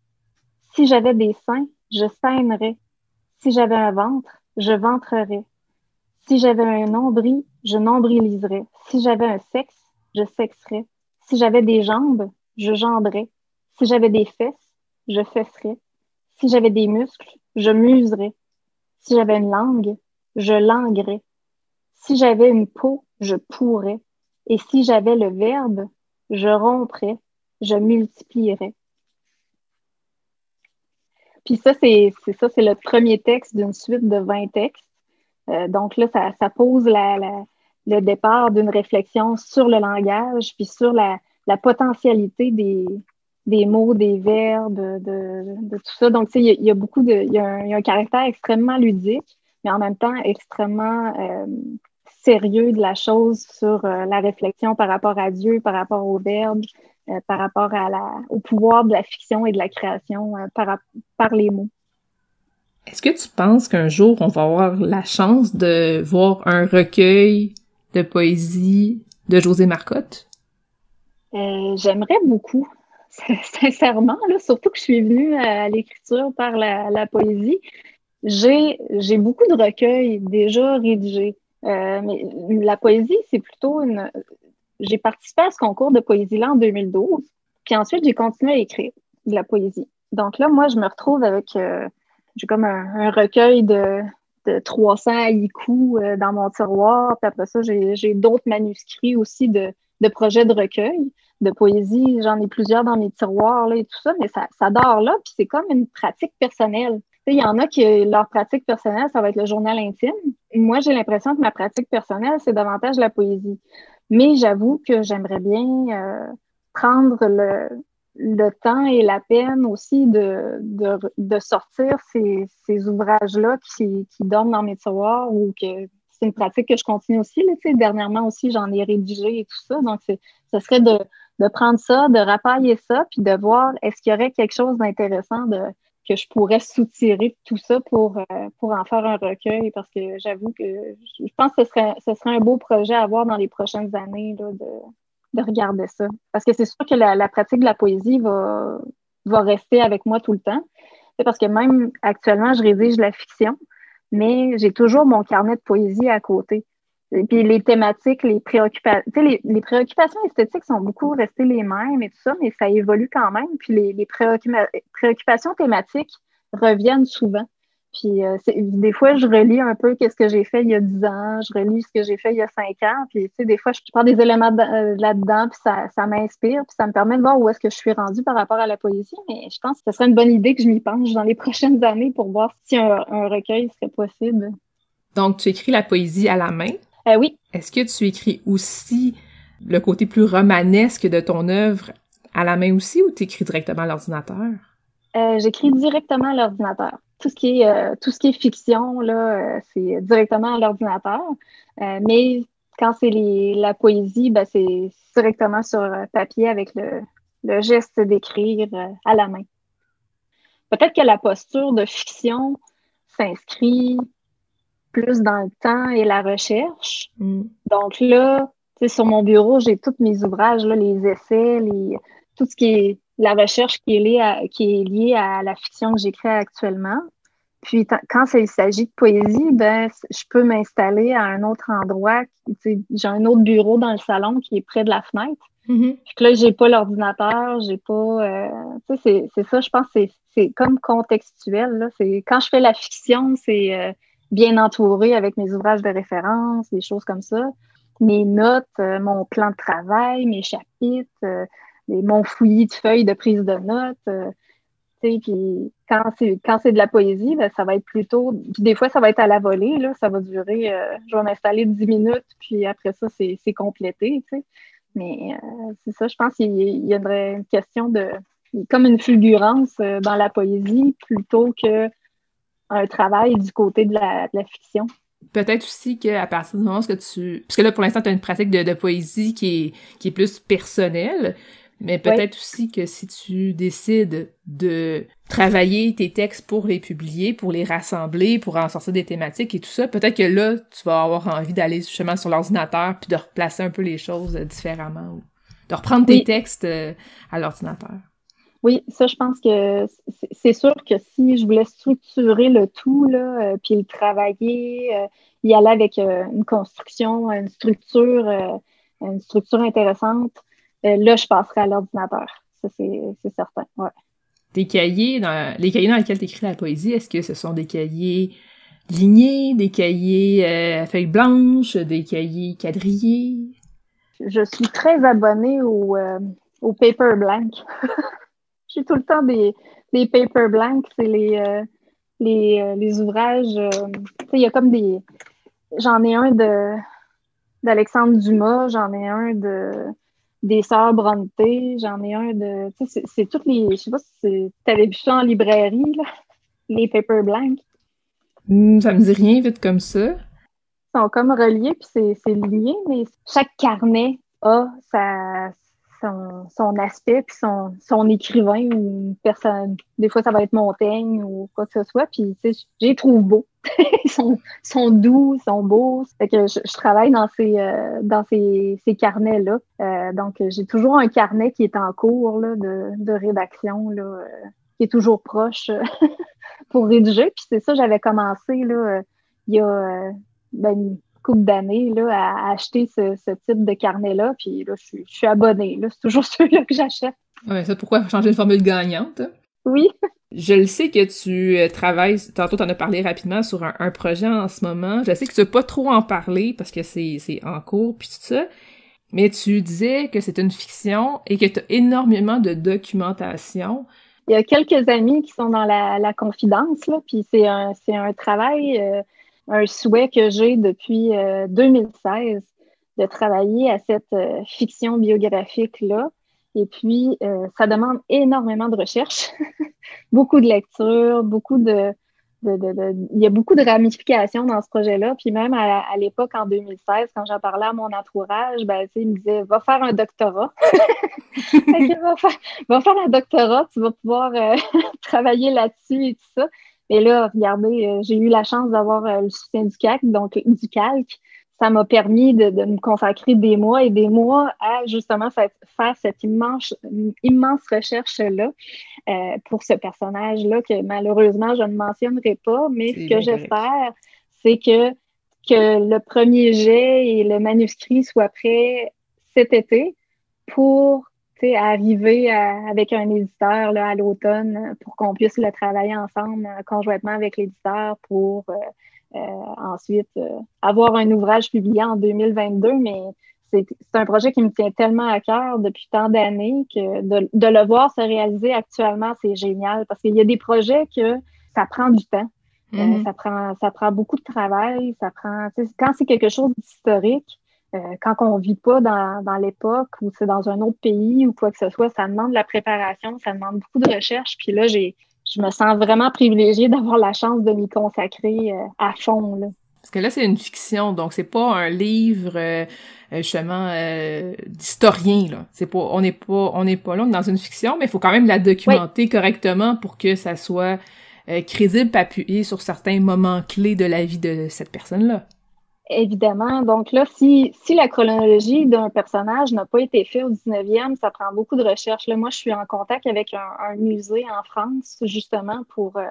D: Si j'avais des seins, je sainerais. Si j'avais un ventre, je ventrerais. Si j'avais un nombril, je nombriliserais. Si j'avais un sexe, je sexerais. Si j'avais des jambes, je jamberais. Si j'avais des fesses, je fesserais. Si j'avais des muscles, je muserais. Si j'avais une langue, je languerais. Si j'avais une peau, je pourrais. Et si j'avais le verbe, je romprais, je multiplierais. Puis ça, c'est ça, c'est le premier texte d'une suite de 20 textes. Euh, donc là, ça, pose le départ d'une réflexion sur le langage, puis sur la, potentialité des, mots, des verbes, de, tout ça. Donc, tu sais, il y, a beaucoup de. Il y, a un caractère extrêmement ludique, mais en même temps extrêmement euh, sérieux de la chose sur euh, la réflexion par rapport à Dieu, par rapport au verbe, par rapport à la, au pouvoir de la fiction et de la création par, par les mots.
A: Est-ce que tu penses qu'un jour on va avoir la chance de voir un recueil de poésie de José Marcotte?
D: Euh, j'aimerais beaucoup, sincèrement, surtout que je suis venue à l'écriture par la, poésie. J'ai, beaucoup de recueils déjà rédigés. Euh, mais la poésie, c'est plutôt une. J'ai participé à ce concours de poésie là en 2012, puis ensuite j'ai continué à écrire de la poésie. Donc là, moi, je me retrouve avec euh, j'ai comme un, recueil de, de 300 haïkus euh, dans mon tiroir. Puis après ça, j'ai d'autres manuscrits aussi de, projets de recueil, de poésie. J'en ai plusieurs dans mes tiroirs là, et tout ça, mais ça, ça dort là. Puis c'est comme une pratique personnelle. Il y en a qui, leur pratique personnelle, ça va être le journal intime. Moi, j'ai l'impression que ma pratique personnelle, c'est davantage la poésie. Mais j'avoue que j'aimerais bien euh, prendre le, le temps et la peine aussi de, de, de sortir ces, ces ouvrages-là qui, dorment dans mes tiroirs ou que c'est une pratique que je continue aussi. Là, dernièrement aussi, j'en ai rédigé et tout ça. Donc, ce serait de, de prendre ça, de rapailler ça, puis de voir est-ce qu'il y aurait quelque chose d'intéressant que je pourrais soutirer de tout ça pour, euh, pour en faire un recueil parce que j'avoue que je pense que ce serait, un beau projet à avoir dans les prochaines années de, de regarder ça. Parce que c'est sûr que la, pratique de la poésie va, rester avec moi tout le temps. Parce que même actuellement, je rédige la fiction, mais j'ai toujours mon carnet de poésie à côté. Et puis les thématiques, les préoccupations, les, les, préoccupations esthétiques sont beaucoup restées les mêmes et tout ça, mais ça évolue quand même. Puis les, les préoccupations thématiques reviennent souvent. Puis euh, des fois, je relis un peu qu'est-ce que j'ai fait il y a 10 ans, je relis ce que j'ai fait il y a 5 ans. Puis tu sais, des fois, je prends des éléments euh, là-dedans, puis ça, ça m'inspire, puis ça me permet de voir où est-ce que je suis rendue par rapport à la poésie. Mais je pense que ce serait une bonne idée que je m'y penche dans les prochaines années pour voir si un, recueil serait possible.
A: Donc, tu écris la poésie à la main?
D: Euh, oui.
A: Est-ce que tu écris aussi le côté plus romanesque de ton œuvre à la main aussi ou tu écris directement à l'ordinateur?
D: J'écris directement à l'ordinateur tout ce qui est euh, tout ce qui est fiction, là, euh, c'est directement à l'ordinateur. Euh, mais quand c'est la poésie, ben, c'est directement sur papier avec le, le geste d'écrire à la main. Peut-être que la posture de fiction s'inscrit plus dans le temps et la recherche. Mm. Donc là, sur mon bureau, j'ai tous mes ouvrages, là, les essais, les, tout ce qui est la recherche qui est liée à, qui est liée à la fiction que j'écris actuellement. Puis quand il s'agit de poésie, ben je peux m'installer à un autre endroit. J'ai un autre bureau dans le salon qui est près de la fenêtre. Mm-hmm. Puis là, j'ai pas l'ordinateur, j'ai pas. Euh, c'est ça, je pense, c'est comme contextuel. Là. Quand je fais la fiction, c'est euh, bien entouré avec mes ouvrages de référence, des choses comme ça. Mes notes, euh, mon plan de travail, mes chapitres, euh, mon fouillis de feuilles de prise de notes. Puis quand c'est quand c'est de la poésie, ben, ça va être plutôt. des fois, ça va être à la volée, là, ça va durer. Euh, je vais m'installer 10 minutes, puis après ça, c'est complété. sais. Mais euh, c'est ça, je pense qu'il y a une question de comme une fulgurance euh, dans la poésie plutôt que un travail du côté de la, fiction.
A: Peut-être aussi qu'à partir du moment où tu... Parce que là, pour l'instant, tu as une pratique de, poésie qui est, qui est plus personnelle, mais peut-être aussi que si tu décides de travailler tes textes pour les publier, pour les rassembler, pour en sortir des thématiques et tout ça, peut-être que là, tu vas avoir envie d'aller justement sur l'ordinateur puis de replacer un peu les choses différemment ou de reprendre tes textes euh, à l'ordinateur.
D: Oui, ça, je pense que c'est sûr que si je voulais structurer le tout, là, euh, puis le travailler, euh, y aller avec une construction, une structure, une structure intéressante, euh, là, je passerai à l'ordinateur. Ça, c'est certain. Ouais.
A: Tes cahiers, dans, les cahiers dans lesquels tu écris la poésie, est-ce que ce sont des cahiers lignés, des cahiers euh, à feuilles blanches, des cahiers quadrillés?
D: Je suis très abonnée au, euh, au paper blank. J'ai tout le temps des, des paper blank. C'est les, les, les, ouvrages. il y a comme des. J'en ai un de d'Alexandre Dumas, j'en ai un de des sœurs Bronte, j'en ai un de. C'est toutes les. Je sais pas si tu avais vu ça en librairie, là, les paper blank.
A: Hmm, ça me dit rien vite comme ça.
D: Ils sont comme reliés, puis c'est lié, mais chaque carnet a sa, son, aspect, puis son, son écrivain ou une personne. Des fois, ça va être Montaigne ou quoi que ce soit. Puis, tu sais, je les trouve beaux. ils sont, doux, ils sont beaux. Fait que je, travaille dans ces, euh, dans ces, ces carnets-là. Euh, donc, j'ai toujours un carnet qui est en cours là, de, de rédaction, là, euh, qui est toujours proche pour rédiger. Puis c'est ça, j'avais commencé là, il y a ben, couple d'années là, à, acheter ce, type de carnet-là. Puis là, je, suis abonnée. C'est toujours ceux-là que j'achète.
A: Ouais, ça pourquoi changer une formule gagnante?
D: Oui.
A: Je le sais que tu euh, travailles, tantôt tu en as parlé rapidement sur un, projet en ce moment. Je sais que tu veux pas trop en parler parce que c'est en cours puis tout ça. Mais tu disais que c'est une fiction et que tu as énormément de documentation.
D: Il y a quelques amis qui sont dans la, confidence, là, puis c'est un, un travail euh, un souhait que j'ai depuis 2016 euh, de travailler à cette euh, fiction biographique-là. Et puis, euh, ça demande énormément de recherche, beaucoup de lecture, beaucoup de, Il y a beaucoup de ramifications dans ce projet-là. Puis même à, l'époque, en 2016, quand j'en parlais à mon entourage, ben, il me disait « Va faire un doctorat. va faire un doctorat, tu vas pouvoir travailler là-dessus et tout ça. » Et là, regardez, euh, j'ai eu la chance d'avoir euh, le soutien du CAC, donc du calque. Ça m'a permis de, me consacrer des mois et des mois à justement faire cette immense, immense recherche-là euh, pour ce personnage-là que malheureusement je ne mentionnerai pas, mais ce que j'espère, c'est que, que le premier jet et le manuscrit soient prêts cet été pour arriver avec un éditeur là, à l'automne pour qu'on puisse le travailler ensemble euh, conjointement avec l'éditeur pour euh, euh, ensuite avoir un ouvrage publié en 2022. Mais c'est un projet qui me tient tellement à cœur depuis tant d'années que de, de, le voir se réaliser actuellement, c'est génial parce qu'il y a des projets que ça prend du temps. Mm-hmm. ça, prend, ça prend beaucoup de travail. Ça prend, quand c'est quelque chose d'historique, euh, quand on vit pas dans, dans l'époque ou c'est dans un autre pays ou quoi que ce soit, ça demande de la préparation, ça demande beaucoup de recherche. Puis là, j'ai, je me sens vraiment privilégiée d'avoir la chance de m'y consacrer euh, à fond. Là.
A: Parce que là, c'est une fiction, donc c'est pas un livre euh, euh justement d'historien. Là, c'est pas, on n'est pas, on n'est pas là dans une fiction, mais il faut quand même la documenter correctement pour que ça soit crédible, appuyé sur certains moments clés de la vie de cette personne-là.
D: Évidemment. Donc là, si, si la chronologie d'un personnage n'a pas été faite au 19e, ça prend beaucoup de recherche. Là, moi, je suis en contact avec un, musée en France, justement, pour euh,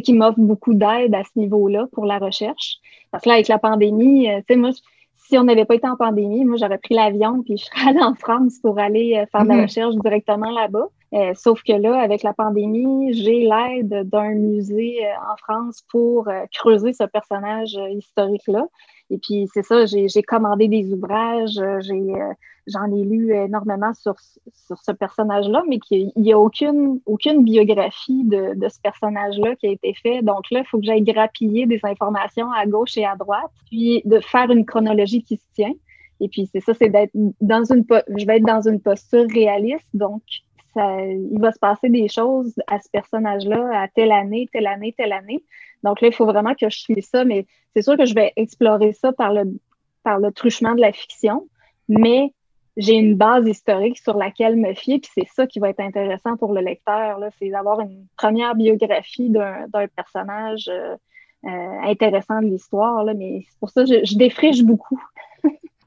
D: qui m'offre beaucoup d'aide à ce niveau-là pour la recherche. Parce que là, avec la pandémie, euh, tu sais, moi, si on n'avait pas été en pandémie, moi, j'aurais pris l'avion puis je serais allée en France pour aller euh, faire de la mm-hmm. recherche directement là-bas. Euh, sauf que là, avec la pandémie, j'ai l'aide d'un musée en France pour creuser ce personnage historique-là. Et puis, c'est ça, j'ai commandé des ouvrages, euh, euh, j'en ai lu énormément sur, sur ce personnage-là, mais il n'y a aucune, aucune biographie de, de ce personnage-là qui a été fait. Donc là, il faut que j'aille grappiller des informations à gauche et à droite, puis de faire une chronologie qui se tient. Et puis, c'est ça, c'est d'être dans une, je vais être dans une posture réaliste. Donc, il va se passer des choses à ce personnage-là à telle année, telle année, telle année. Donc là, il faut vraiment que je suive ça, mais c'est sûr que je vais explorer ça par le, par le truchement de la fiction, mais j'ai une base historique sur laquelle me fier, puis c'est ça qui va être intéressant pour le lecteur, c'est d'avoir une première biographie d'un personnage euh, euh, intéressant de l'histoire, mais c'est pour ça que je, je défriche beaucoup.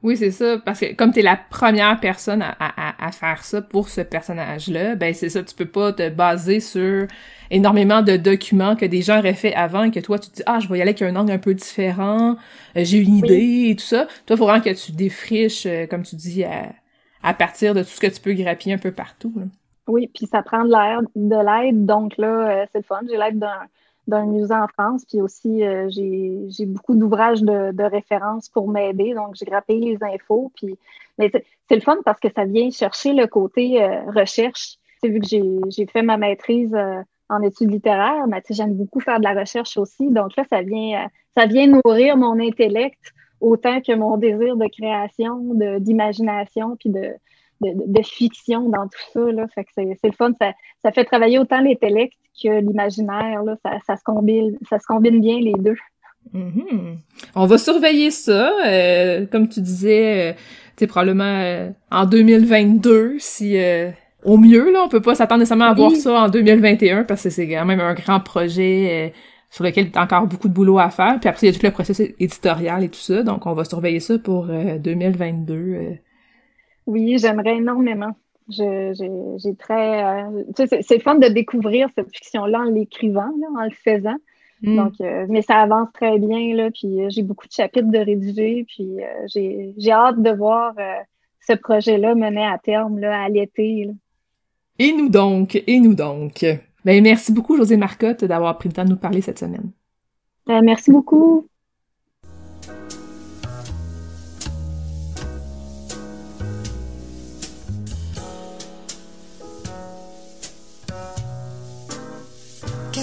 A: Oui, c'est ça, parce que comme t'es la première personne à, à, à, faire ça pour ce personnage-là, ben c'est ça, tu peux pas te baser sur énormément de documents que des gens auraient fait avant et que toi, tu te dis « Ah, je vais y aller avec un angle un peu différent, euh, j'ai une idée et tout ça ». Toi, il faut vraiment que tu défriches, euh, comme tu dis, à, à, partir de tout ce que tu peux grappiller un peu partout.
D: Oui, puis ça prend de l'aide, de l'aide, donc là, euh, c'est le fun. J'ai l'aide d'un d'un musée en France. Puis aussi, euh, j'ai beaucoup d'ouvrages de, de référence pour m'aider. Donc, j'ai grappé les infos. Puis, mais c'est le fun parce que ça vient chercher le côté euh, recherche. vu que j'ai fait ma maîtrise euh, en études littéraires, mais j'aime beaucoup faire de la recherche aussi. Donc là, ça vient, ça vient nourrir mon intellect autant que mon désir de création, d'imagination, puis de, de, fiction dans tout ça. Là. Fait que c'est, le fun. Ça, ça, fait travailler autant l'intellect que l'imaginaire. Là. Ça, ça, se combine, ça se combine bien les deux.
A: Mm-hmm. On va surveiller ça. Euh, comme tu disais, euh, probablement euh, en 2022, si euh, au mieux, là, on peut pas s'attendre nécessairement à voir ça en 2021 parce que c'est quand même un grand projet sur lequel il y a encore beaucoup de boulot à faire. Puis après, il y a tout le processus éditorial et tout ça. Donc, on va surveiller ça pour 2022.
D: Oui, j'aimerais énormément. J'ai très. Euh, c'est fun de découvrir cette fiction-là en l'écrivant, en le faisant. Mm. Donc, euh, mais ça avance très bien, là, puis euh, j'ai beaucoup de chapitres de rédiger, puis j'ai hâte de voir ce projet-là mener à terme là, à l'été.
A: Et nous donc, et nous donc. Ben, merci beaucoup, José Marcotte, d'avoir pris le temps de nous parler cette semaine.
D: merci beaucoup.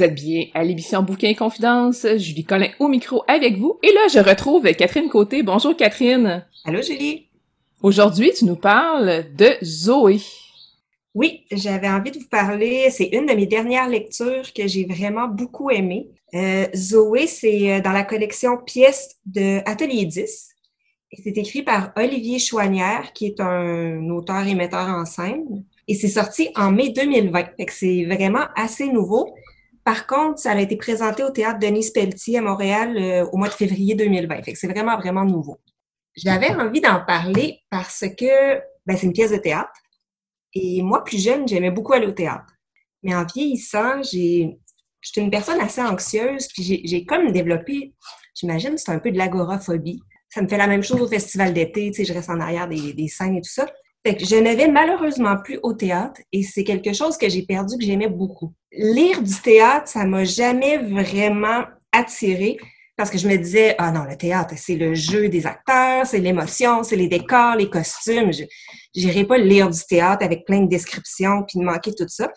A: Vous êtes bien à l'émission Bouquin Confidence. Julie Collin au micro avec vous. Et là, je retrouve Catherine Côté. Bonjour Catherine.
E: Allô Julie?
A: Aujourd'hui, tu nous parles de Zoé.
E: Oui, j'avais envie de vous parler. C'est une de mes dernières lectures que j'ai vraiment beaucoup aimée. Euh, Zoé, c'est euh, dans la collection Pièces de Atelier 10. Et c'est écrit par Olivier Chouanière, qui est un auteur et metteur en scène. Et c'est sorti en mai 2020. c'est vraiment assez nouveau. Par contre, ça a été présenté au théâtre Denis Pelletier à Montréal euh, au mois de février 2020. Fait que c'est vraiment, vraiment nouveau. J'avais envie d'en parler parce que ben, c'est une pièce de théâtre. Et moi, plus jeune, j'aimais beaucoup aller au théâtre. Mais en vieillissant, j'ai une personne assez anxieuse, puis j'ai comme développé, j'imagine, c'est un peu de l'agoraphobie. Ça me fait la même chose au festival d'été, je reste en arrière des scènes et tout ça. Fait que je ne vais malheureusement plus au théâtre et c'est quelque chose que j'ai perdu, que j'aimais beaucoup. Lire du théâtre, ça m'a jamais vraiment attiré parce que je me disais, ah non, le théâtre, c'est le jeu des acteurs, c'est l'émotion, c'est les décors, les costumes. Je n'irais pas lire du théâtre avec plein de descriptions puis de manquer tout ça.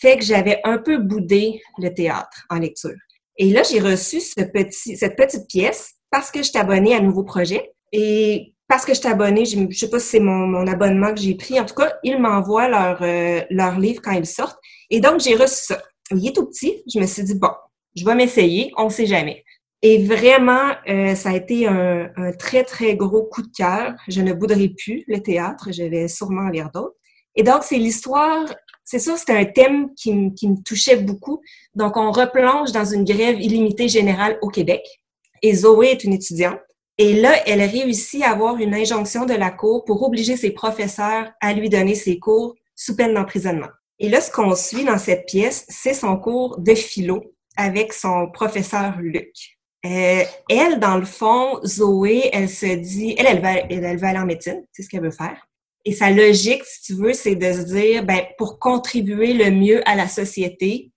E: Fait que j'avais un peu boudé le théâtre en lecture. Et là, j'ai reçu ce petit, cette petite pièce parce que je abonnée à nouveau projet. Et parce que je suis abonnée, je ne sais pas si c'est mon, abonnement que j'ai pris. En tout cas, ils m'envoient leur, euh, leur livre quand ils sortent. Et donc, j'ai reçu ça. Il est tout petit. Je me suis dit, bon, je vais m'essayer. On ne sait jamais. Et vraiment, euh, ça a été un, très, très gros coup de cœur. Je ne bouderai plus le théâtre. Je vais sûrement en lire d'autres. Et donc, c'est l'histoire. C'est sûr, c'était un thème qui, qui me touchait beaucoup. Donc, on replonge dans une grève illimitée générale au Québec. Et Zoé est une étudiante Et là, elle réussit à avoir une injonction de la cour pour obliger ses professeurs à lui donner ses cours sous peine d'emprisonnement. Et là, ce qu'on suit dans cette pièce, c'est son cours de philo avec son professeur Luc. Euh, elle, dans le fond, Zoé, elle se dit, elle, elle va, elle, va aller en médecine, c'est ce qu'elle veut faire. Et sa logique, si tu veux, c'est de se dire, ben, pour contribuer le mieux à la société,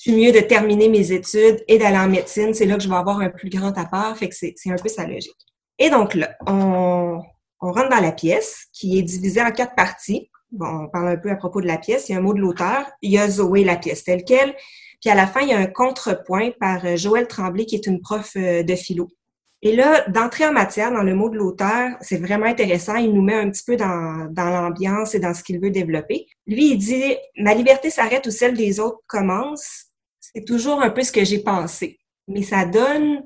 E: suis mieux de terminer mes études et d'aller en médecine. C'est là que je vais avoir un plus grand apport. Fait que c'est un peu sa logique. Et donc là, on, on rentre dans la pièce qui est divisée en quatre parties. Bon, on parle un peu à propos de la pièce. Il y a un mot de l'auteur. Il y a Zoé, la pièce telle quelle. Puis à la fin, il y a un contrepoint par euh, Joël Tremblay, qui est une prof euh, de philo. Et là, d'entrer en matière dans le mot de l'auteur, c'est vraiment intéressant. Il nous met un petit peu dans, dans l'ambiance et dans ce qu'il veut développer. Lui, il dit Ma liberté s'arrête où celle des autres commence. C'est toujours un peu ce que j'ai pensé. Mais ça donne,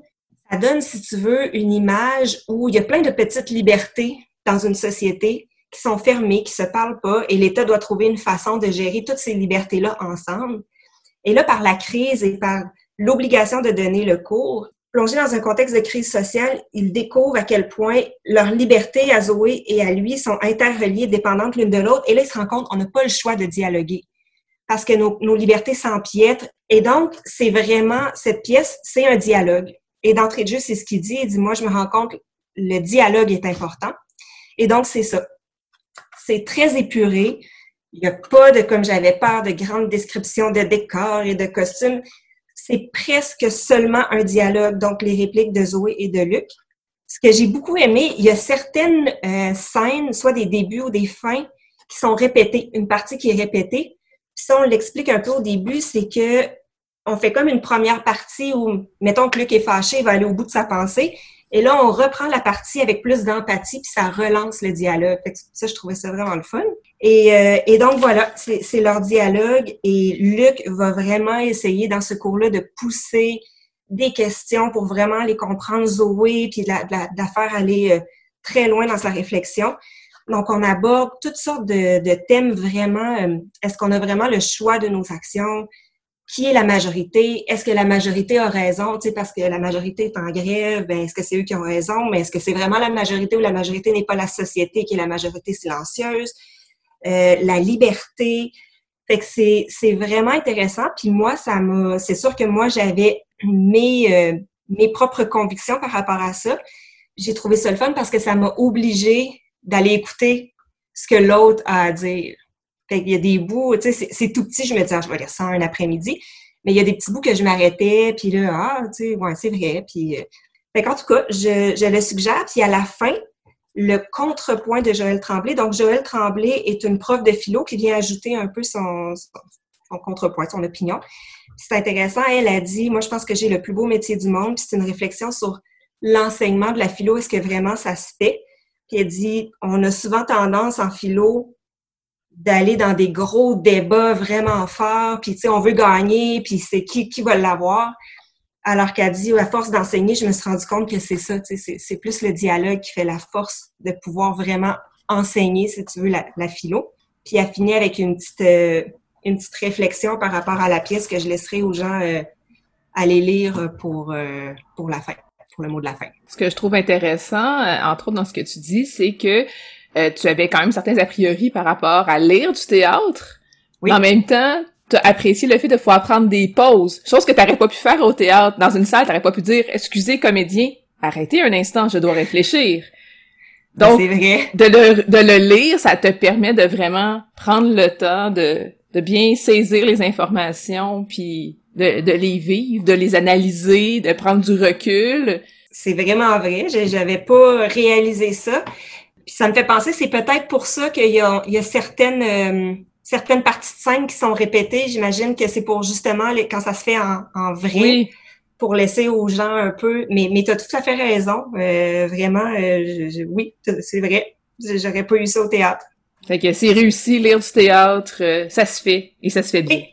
E: si tu veux, une image où il y a plein de petites libertés dans une société qui sont fermées, qui se parlent pas, et l'État doit trouver une façon de gérer toutes ces libertés-là ensemble. Et là, par la crise et par l'obligation de donner le cours, plongé dans un contexte de crise sociale, ils découvrent à quel point leurs libertés à Zoé et à lui sont interreliées, dépendantes l'une de l'autre. Et là, ils se rendent compte qu'on n'a pas le choix de dialoguer parce que nos, nos libertés s'empiètrent. Et donc, c'est vraiment, cette pièce, c'est un dialogue. Et d'entrée de jeu, c'est ce qu'il dit. Il dit, moi, je me rends compte, le dialogue est important. Et donc, c'est ça. C'est très épuré. Il n'y a pas de, comme j'avais peur, de grandes descriptions de décors et de costumes. C'est presque seulement un dialogue, donc les répliques de Zoé et de Luc. Ce que j'ai beaucoup aimé, il y a certaines euh, scènes, soit des débuts ou des fins, qui sont répétées, une partie qui est répétée. Ça, on l'explique un peu au début, c'est que on fait comme une première partie où, mettons que Luc est fâché, il va aller au bout de sa pensée, et là, on reprend la partie avec plus d'empathie, puis ça relance le dialogue. Fait ça, je trouvais ça vraiment le fun. Et, euh, donc, voilà, c'est leur dialogue. Et Luc va vraiment essayer dans ce cours-là de pousser des questions pour vraiment les comprendre, Zoé, puis de la, de faire aller euh, très loin dans sa réflexion. Donc, on aborde toutes sortes de, de thèmes vraiment. Euh, est-ce qu'on a vraiment le choix de nos actions? qui est la majorité? Est-ce que la majorité a raison? Tu sais, parce que la majorité est en grève, ben, est-ce que c'est eux qui ont raison? Mais est-ce que c'est vraiment la majorité ou la majorité n'est pas la société qui est la majorité silencieuse? Euh, la liberté. Fait que c'est, c'est vraiment intéressant. Puis moi, ça m'a. C'est sûr que moi, j'avais mes, euh, mes propres convictions par rapport à ça. J'ai trouvé ça le fun parce que ça m'a obligé d'aller écouter ce que l'autre a à dire. Il y a des bouts, tu sais, c'est tout petit, je me dis, ah, je vais lire ça un après-midi. Mais il y a des petits bouts que je m'arrêtais, puis là, ah, tu sais, ouais, c'est vrai. Puis, euh... fait tout cas, je, je le suggère. Puis à la fin, le contrepoint de Joël Tremblay. Donc, Joël Tremblay est une prof de philo qui vient ajouter un peu son, son, contrepoint, son opinion. C'est intéressant. Elle a dit, moi, je pense que j'ai le plus beau métier du monde. Puis c'est une réflexion sur l'enseignement de la philo. Est-ce que vraiment ça se fait? Puis elle dit, on a souvent tendance en philo d'aller dans des gros débats vraiment forts, puis tu sais, on veut gagner, puis c'est qui, qui va l'avoir. Alors qu'elle dit, à force d'enseigner, je me suis rendu compte que c'est ça, tu sais, c'est plus le dialogue qui fait la force de pouvoir vraiment enseigner, si tu veux, la, la philo. Puis elle finit avec une petite, euh, une petite réflexion par rapport à la pièce que je laisserai aux gens euh, aller lire pour, euh, pour la fin, pour le mot de la fin.
A: Ce que je trouve intéressant, entre autres dans ce que tu dis, c'est que euh, tu avais quand même certains a priori par rapport à lire du théâtre. Oui. En même temps, tu as apprécié le fait de pouvoir prendre des pauses, chose que tu n'aurais pas pu faire au théâtre. Dans une salle, tu pas pu dire « Excusez, comédien, arrêtez un instant, je dois réfléchir. » Donc, vrai. De, le, de le lire, ça te permet de vraiment prendre le temps de, de bien saisir les informations, puis de, de les vivre, de les analyser, de prendre du recul.
E: C'est vraiment vrai. J'avais pas réalisé ça. Puis ça me fait penser, c'est peut-être pour ça qu'il y a, il y a certaines, euh, certaines parties de scène qui sont répétées. J'imagine que c'est pour justement les, quand ça se fait en, en vrai, pour laisser aux gens un peu. Mais, mais tu as tout à fait raison. Euh, vraiment, euh, oui, c'est vrai. J'aurais pas eu ça au théâtre.
A: Fait que c'est réussi, lire du théâtre, ça se fait, et ça se fait bien.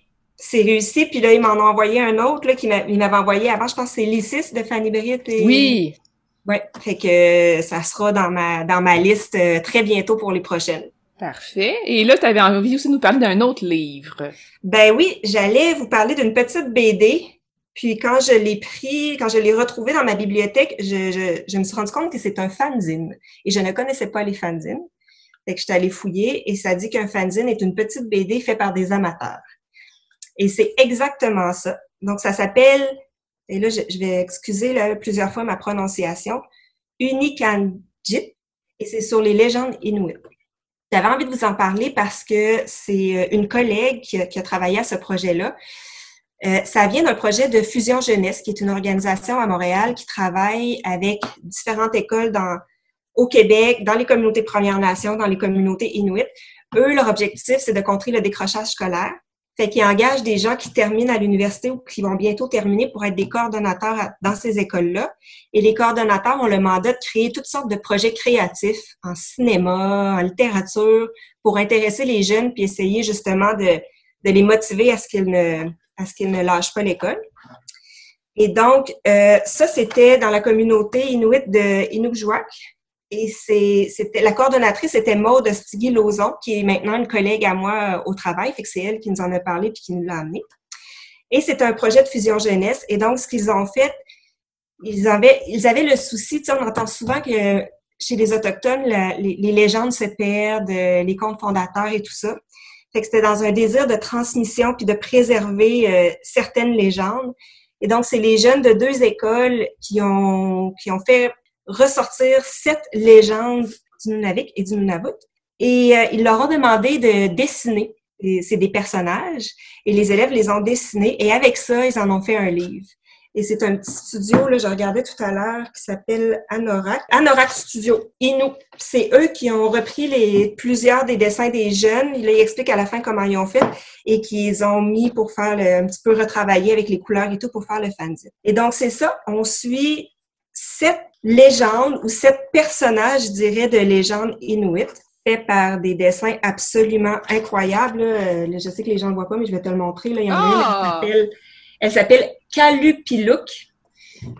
E: C'est réussi, puis là, ils m'en ont envoyé un autre, là, qui m'avait envoyé avant, je pense que c'est Lysis de Fanny Britt. Et...
A: Oui,
E: oui, fait que ça sera dans ma dans ma liste euh, très bientôt pour les prochaines.
A: Parfait. Et là, tu avais envie aussi de nous parler d'un autre livre.
E: Ben oui, j'allais vous parler d'une petite BD. Puis quand je l'ai pris, quand je l'ai retrouvé dans ma bibliothèque, je, je, me suis rendu compte que c'est un fanzine. Et je ne connaissais pas les fanzines. Fait que je suis allée fouiller et ça dit qu'un fanzine est une petite BD faite par des amateurs. Et c'est exactement ça. Donc, ça s'appelle, et là, je, vais excuser plusieurs fois ma prononciation, Unikanjit, et c'est sur les légendes inuites. J'avais envie de vous en parler parce que c'est euh, une collègue qui a, travaillé à ce projet-là. Euh, ça vient d'un projet de Fusion Jeunesse, qui est une organisation à Montréal qui travaille avec différentes écoles dans, au Québec, dans les communautés Premières Nations, dans les communautés inuites. Eux, leur objectif, c'est de contrer le décrochage scolaire. Fait qu'ils engagent des gens qui terminent à l'université ou qui vont bientôt terminer pour être des coordonnateurs dans ces écoles-là. Et les coordonnateurs ont le mandat de créer toutes sortes de projets créatifs en cinéma, en littérature, pour intéresser les jeunes puis essayer justement de, les motiver à ce qu'ils ne, ne lâchent pas l'école. Et donc, euh, ça, c'était dans la communauté inuit de Inukjuak. Et c'était la coordonnatrice était Maude Stigui-Lozon, qui est maintenant une collègue à moi euh, au travail, fait que c'est elle qui nous en a parlé puis qui nous l'a amené. Et c'est un projet de fusion jeunesse. Et donc, ce qu'ils ont fait, ils avaient, ils avaient le souci, tu sais, on entend souvent que chez les Autochtones, les, légendes se perdent, euh, les contes fondateurs et tout ça. Fait que c'était dans un désir de transmission puis de préserver euh, certaines légendes. Et donc, c'est les jeunes de deux écoles qui ont, qui ont fait ressortir sept légendes du Nunavik et du Nunavut. Et euh, ils leur ont demandé de dessiner. C'est des personnages et les élèves les ont dessinés et avec ça, ils en ont fait un livre. Et c'est un petit studio, là, je regardais tout à l'heure, qui s'appelle Anorak. Anorak Studio, Inou. C'est eux qui ont repris les, plusieurs des dessins des jeunes. Ils expliquent à la fin comment ils ont fait et qu'ils ont mis pour faire le, un petit peu retravailler avec les couleurs et tout pour faire le fanzine. Et donc, c'est ça. On suit sept légende ou sept personnages, je dirais, de légende inuit, fait par des dessins absolument incroyables. Euh, je sais que les gens ne voient pas, mais je vais te le montrer. Là. Il y en a une, ah! elle s'appelle Kalupiluk.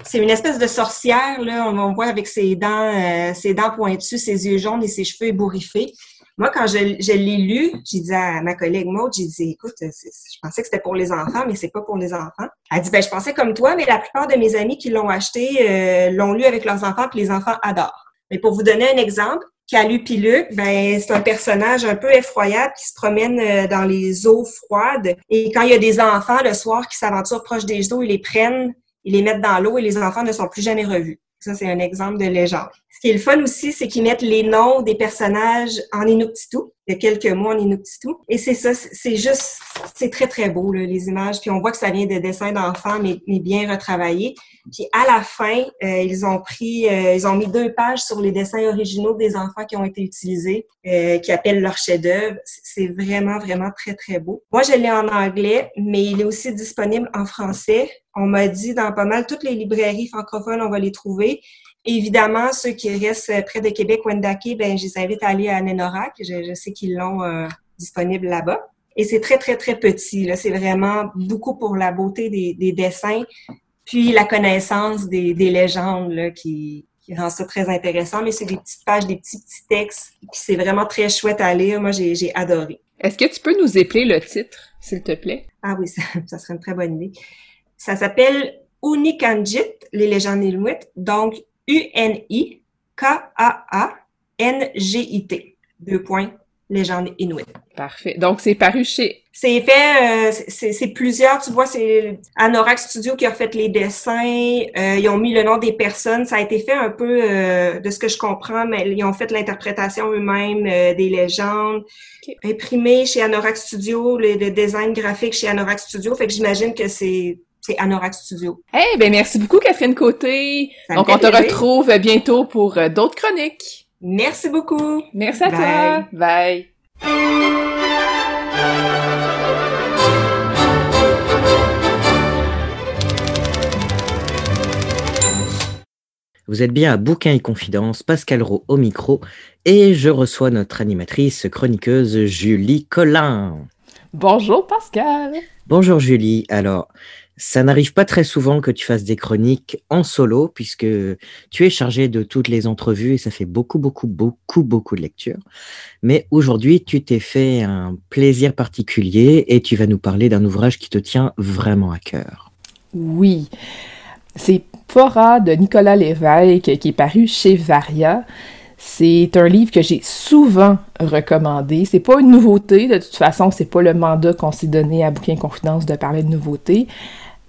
E: C'est une espèce de sorcière, là, on, voit avec ses dents, euh, ses dents pointues, ses yeux jaunes et ses cheveux ébouriffés. Moi, quand je, l'ai lu, j'ai dit à ma collègue Maud, j'ai dit, écoute, je pensais que c'était pour les enfants, mais c'est pas pour les enfants. Elle dit, ben, je pensais comme toi, mais la plupart de mes amis qui l'ont acheté euh, l'ont lu avec leurs enfants, puis les enfants adorent. Mais pour vous donner un exemple, Calu Piluc, ben, c'est un personnage un peu effroyable qui se promène euh, dans les eaux froides. Et quand il y a des enfants le soir qui s'aventurent proche des eaux, ils les prennent, ils les mettent dans l'eau et les enfants ne sont plus jamais revus. Ça, c'est un exemple de légende. Ce qui est le fun aussi, c'est qu'ils mettent les noms des personnages en Inuktitut. Il y a quelques mots en Inuktitut. Et c'est ça, c'est juste, c'est très, très beau, là, les images. Puis on voit que ça vient de dessins d'enfants, mais, bien retravaillés. Puis à la fin, euh, ils ont pris, euh, ils ont mis deux pages sur les dessins originaux des enfants qui ont été utilisés, euh, qui appellent leur chef-d'œuvre. C'est vraiment, vraiment très, très beau. Moi, je l'ai en anglais, mais il est aussi disponible en français. On m'a dit dans pas mal toutes les librairies francophones, on va les trouver. Évidemment, ceux qui restent près de Québec, Wendake, ben, je les invite à aller à Nenorak. Je, je sais qu'ils l'ont euh, disponible là-bas. Et c'est très, très, très petit. Là. C'est vraiment beaucoup pour la beauté des, des dessins, puis la connaissance des, des légendes là, qui, qui rend ça très intéressant. Mais c'est des petites pages, des petits, petits textes. Puis c'est vraiment très chouette à lire. Moi, j'ai adoré.
A: Est-ce que tu peux nous épeler le titre, s'il te plaît?
E: Ah oui, ça, ça serait une très bonne idée. Ça s'appelle Unikanjit, les légendes inuites. Donc, U-N-I-K-A-A-N-G-I-T. Deux points, légende inuit.
A: Parfait. Donc, c'est paru chez...
E: C'est fait, euh, c'est plusieurs, tu vois, c'est Anorak Studio qui a fait les dessins, euh, ils ont mis le nom des personnes, ça a été fait un peu, euh, de ce que je comprends, mais ils ont fait l'interprétation eux-mêmes des légendes, imprimé chez Anorak Studio, le, le, design graphique chez Anorak Studio, fait que j'imagine que c'est c'est Anorak Studio.
A: Eh ben merci beaucoup Catherine Côté. Donc on te retrouve bientôt pour euh, d'autres chroniques.
E: Merci beaucoup.
A: Merci à toi. Bye.
C: Vous êtes bien à Bouquin et Confidence, Pascal Rowe au micro, et je reçois notre animatrice chroniqueuse Julie Collin.
A: Bonjour Pascal.
C: Bonjour Julie. Alors, ça n'arrive pas très souvent que tu fasses des chroniques en solo, puisque tu es chargé de toutes les entrevues et ça fait beaucoup, beaucoup, beaucoup, beaucoup de lectures. Mais aujourd'hui, tu t'es fait un plaisir particulier et tu vas nous parler d'un ouvrage qui te tient vraiment à cœur.
A: Oui. C'est Fora de Nicolas Lévesque qui est paru chez Varia. C'est un livre que j'ai souvent recommandé. C'est pas une nouveauté, de toute façon, c'est pas le mandat qu'on s'est donné à Bouquin Confidence de parler de nouveautés.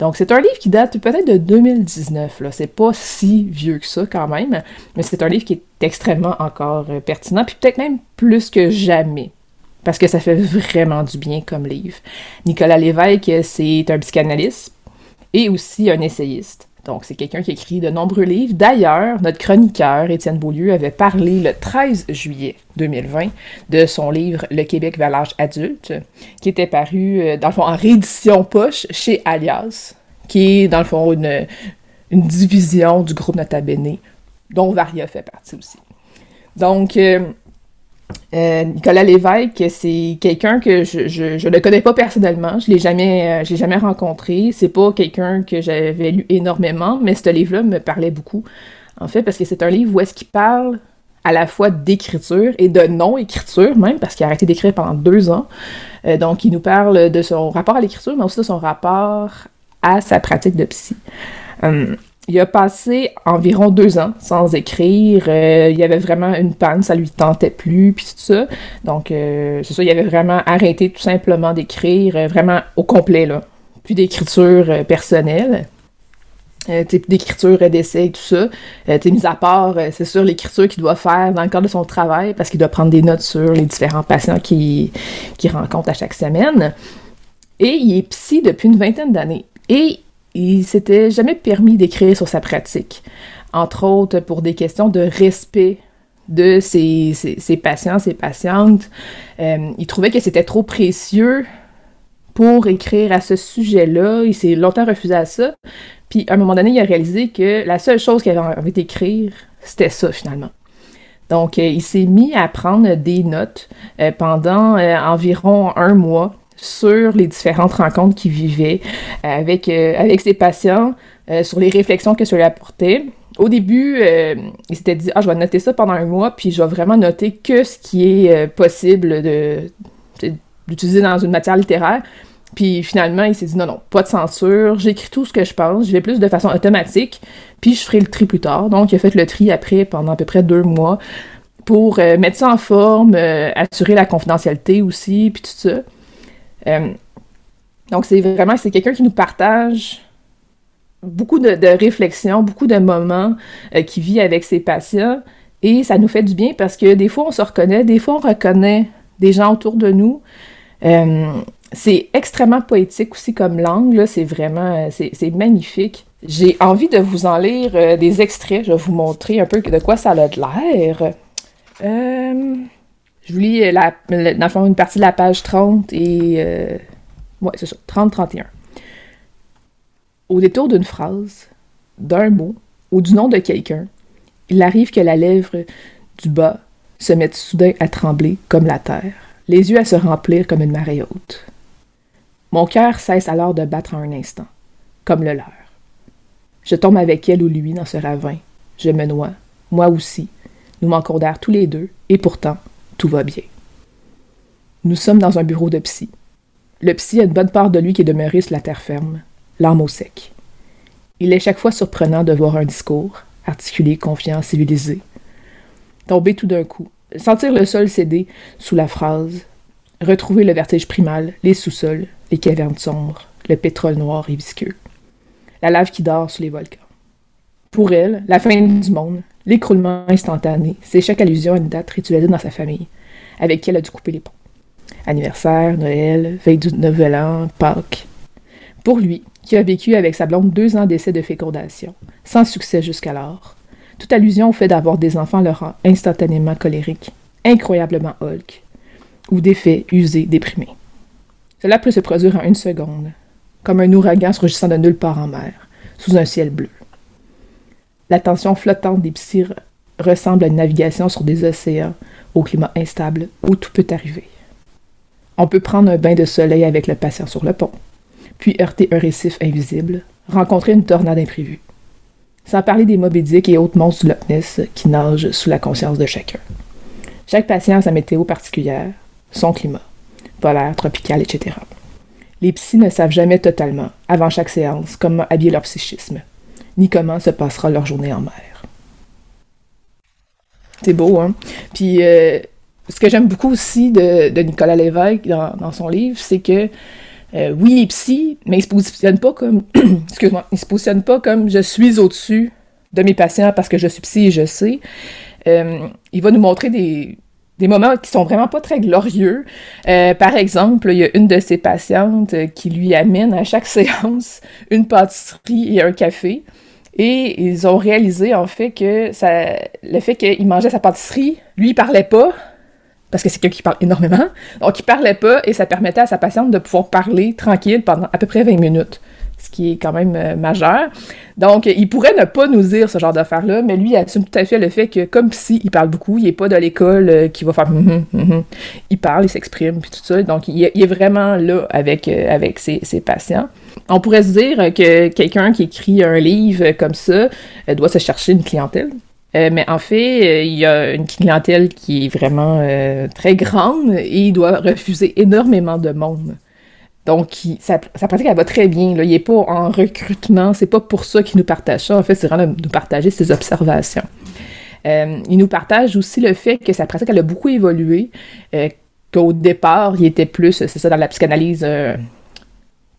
A: Donc, c'est un livre qui date peut-être de 2019. Là. C'est pas si vieux que ça quand même, mais c'est un livre qui est extrêmement encore euh, pertinent, puis peut-être même plus que jamais. Parce que ça fait vraiment du bien comme livre. Nicolas Lévesque, c'est un psychanalyste et aussi un essayiste. Donc, c'est quelqu'un qui écrit de nombreux livres. D'ailleurs, notre chroniqueur, Étienne Beaulieu, avait parlé le 13 juillet 2020 de son livre Le Québec vers l'âge adulte, qui était paru, euh, dans le fond, en réédition poche chez Alias, qui est, dans le fond, une, division du groupe Nota Bene, dont Varia fait partie aussi. Donc, euh, euh, Nicolas Lévesque, c'est quelqu'un que je, ne connais pas personnellement, je l'ai jamais, euh, jamais rencontré. C'est pas quelqu'un que j'avais lu énormément, mais ce livre-là me parlait beaucoup. En fait, parce que c'est un livre où est-ce qu'il parle à la fois d'écriture et de non-écriture même, parce qu'il a arrêté d'écrire pendant deux ans. Euh, donc, il nous parle de son rapport à l'écriture, mais aussi de son rapport à sa pratique de psy. Il a passé environ deux ans sans écrire. Euh, il y avait vraiment une panne, ça lui tentait plus, puis tout ça. Donc, euh, c'est ça, il avait vraiment arrêté tout simplement d'écrire, euh, vraiment au complet, là. Plus d'écriture personnelle. type d'écriture, d'essai, tout ça. Euh, mis à part, c'est sûr, l'écriture qu'il doit faire dans le cadre de son travail, parce qu'il doit prendre des notes sur les différents patients qu'il rencontre à chaque semaine. Et il est psy depuis une vingtaine d'années. Et il s'était jamais permis d'écrire sur sa pratique, entre autres pour des questions de respect de ses, patients, ses patientes. Euh, il trouvait que c'était trop précieux pour écrire à ce sujet-là. Il s'est longtemps refusé à ça. Puis à un moment donné, il a réalisé que la seule chose qu'il avait envie d'écrire, c'était ça finalement. Donc, euh, il s'est mis à prendre des notes euh, pendant environ un mois sur les différentes rencontres qu'il vivait euh, avec, euh, avec ses patients, euh, sur les réflexions que lui apportait. Au début, il s'était dit Ah, je vais noter ça pendant un mois, puis je vais vraiment noter que ce qui est possible de, d'utiliser dans une matière littéraire. Puis finalement, il s'est dit non, non, pas de censure, j'écris tout ce que je pense, je vais plus de façon automatique, puis je ferai le tri plus tard. Donc, il a fait le tri après pendant à peu près deux mois pour mettre ça en forme, assurer la confidentialité aussi, puis tout ça. Euh, donc, c'est vraiment, c'est quelqu'un qui nous partage beaucoup de, réflexions, beaucoup de moments euh, qui vit avec ses patients. Et ça nous fait du bien parce que des fois, on se reconnaît, des fois, on reconnaît des gens autour de nous. Euh, c'est extrêmement poétique aussi comme langue, c'est vraiment, c'est magnifique. J'ai envie de vous en lire des extraits, je vais vous montrer un peu de quoi ça a l'air. Je vous lis, euh, la, dans le fond, une partie de la page 30 et... Euh, ouais, c'est ça, 30-31. Au détour d'une phrase, d'un mot ou du nom de quelqu'un, il arrive que la lèvre du bas se mette soudain à trembler comme la terre, les yeux à se remplir comme une marée haute. Mon cœur cesse alors de battre en un instant, comme le leur. Je tombe avec elle ou lui dans ce ravin. Je me noie, moi aussi. Nous d'air tous les deux, et pourtant, tout va bien. Nous sommes dans un bureau de psy. Le psy a une bonne part de lui qui est demeuré sur la terre ferme, l'arme au sec. Il est chaque fois surprenant de voir un discours, articulé, confiant, civilisé, tomber tout d'un coup, sentir le sol céder sous la phrase, retrouver le vertige primal, les sous-sols, les cavernes sombres, le pétrole noir et visqueux, la lave qui dort sous les volcans. Pour elle, la fin du monde, l'écroulement instantané, c'est chaque allusion à une date ritualisée dans sa famille, avec qui elle a dû couper les ponts. Anniversaire, Noël, veille du Nouvel An, Pâques. Pour lui, qui a vécu avec sa blonde deux ans d'essai de fécondation, sans succès jusqu'alors, toute allusion au fait d'avoir des enfants le rend instantanément colérique, incroyablement Hulk, ou d'effet usé, déprimé. Cela peut se produire en une seconde, comme un ouragan surgissant de nulle part en mer, sous un ciel bleu. La tension flottante des psy ressemble à une navigation sur des océans au climat instable où tout peut arriver. On peut prendre un bain de soleil avec le patient sur le pont, puis heurter un récif invisible, rencontrer une tornade imprévue. Sans parler des Moby et autres monstres du Loch Ness qui nagent sous la conscience de chacun. Chaque patient a sa météo particulière, son climat, polaire, tropical, etc. Les psys ne savent jamais totalement, avant chaque séance, comment habiller leur psychisme, ni comment se passera leur journée en mer. C'est beau, hein? Puis, euh, ce que j'aime beaucoup aussi de, Nicolas Lévesque dans, son livre, c'est que, euh, oui, il est psy, mais il se positionne pas comme, excuse-moi, il se positionne pas comme je suis au-dessus de mes patients parce que je suis psy et je sais. Euh, il va nous montrer des, des moments qui sont vraiment pas très glorieux. Euh, par exemple, il y a une de ses patientes qui lui amène à chaque séance une pâtisserie et un café. Et ils ont réalisé, en fait, que ça, le fait qu'il mangeait sa pâtisserie, lui, il parlait pas, parce que c'est quelqu'un qui parle énormément. Donc, il parlait pas et ça permettait à sa patiente de pouvoir parler tranquille pendant à peu près 20 minutes ce qui est quand même euh, majeur. Donc, il pourrait ne pas nous dire ce genre d'affaires-là, mais lui il assume tout à fait le fait que, comme si il parle beaucoup, il n'est pas de l'école euh, qui va faire hum, hum, hum, il parle, il s'exprime, puis tout ça. Donc, il, est vraiment là avec, euh, avec ses, patients. On pourrait se dire que quelqu'un qui écrit un livre comme ça doit se chercher une clientèle. mais en fait, il y a une clientèle qui est vraiment très grande et il doit refuser énormément de monde. Donc, sa, pratique, elle va très bien. Il n'est pas en recrutement. C'est pas pour ça qu'il nous partage ça. En fait, c'est vraiment de nous partager ses observations. Euh, il nous partage aussi le fait que sa pratique, elle a beaucoup évolué. Euh, qu'au départ, il était plus, c'est ça, dans la psychanalyse, euh,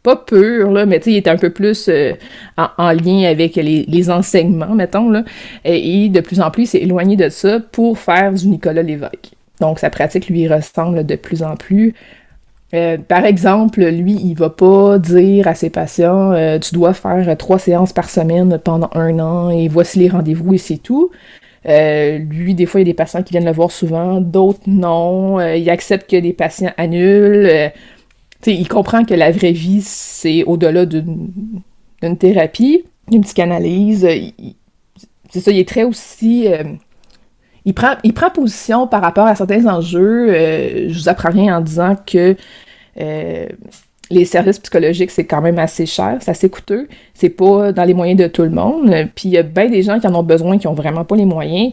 A: pas pure, là, mais il était un peu plus en, lien avec les, enseignements, mettons. Là, et, de plus en plus, il s'est éloigné de ça pour faire du Nicolas Lévesque. Donc, sa pratique lui ressemble de plus en plus euh, par exemple, lui, il va pas dire à ses patients euh, tu dois faire trois séances par semaine pendant un an et voici les rendez-vous et c'est tout. Euh, lui, des fois, il y a des patients qui viennent le voir souvent, d'autres non. il accepte que des patients annulent. il comprend que la vraie vie, c'est au-delà d'une thérapie, d'une psychanalyse. C'est ça, il est très aussi il prend, position par rapport à certains enjeux. Euh, je vous apprends rien en disant que euh, les services psychologiques, c'est quand même assez cher, c'est assez coûteux. C'est pas dans les moyens de tout le monde. Puis il y a bien des gens qui en ont besoin, qui ont vraiment pas les moyens.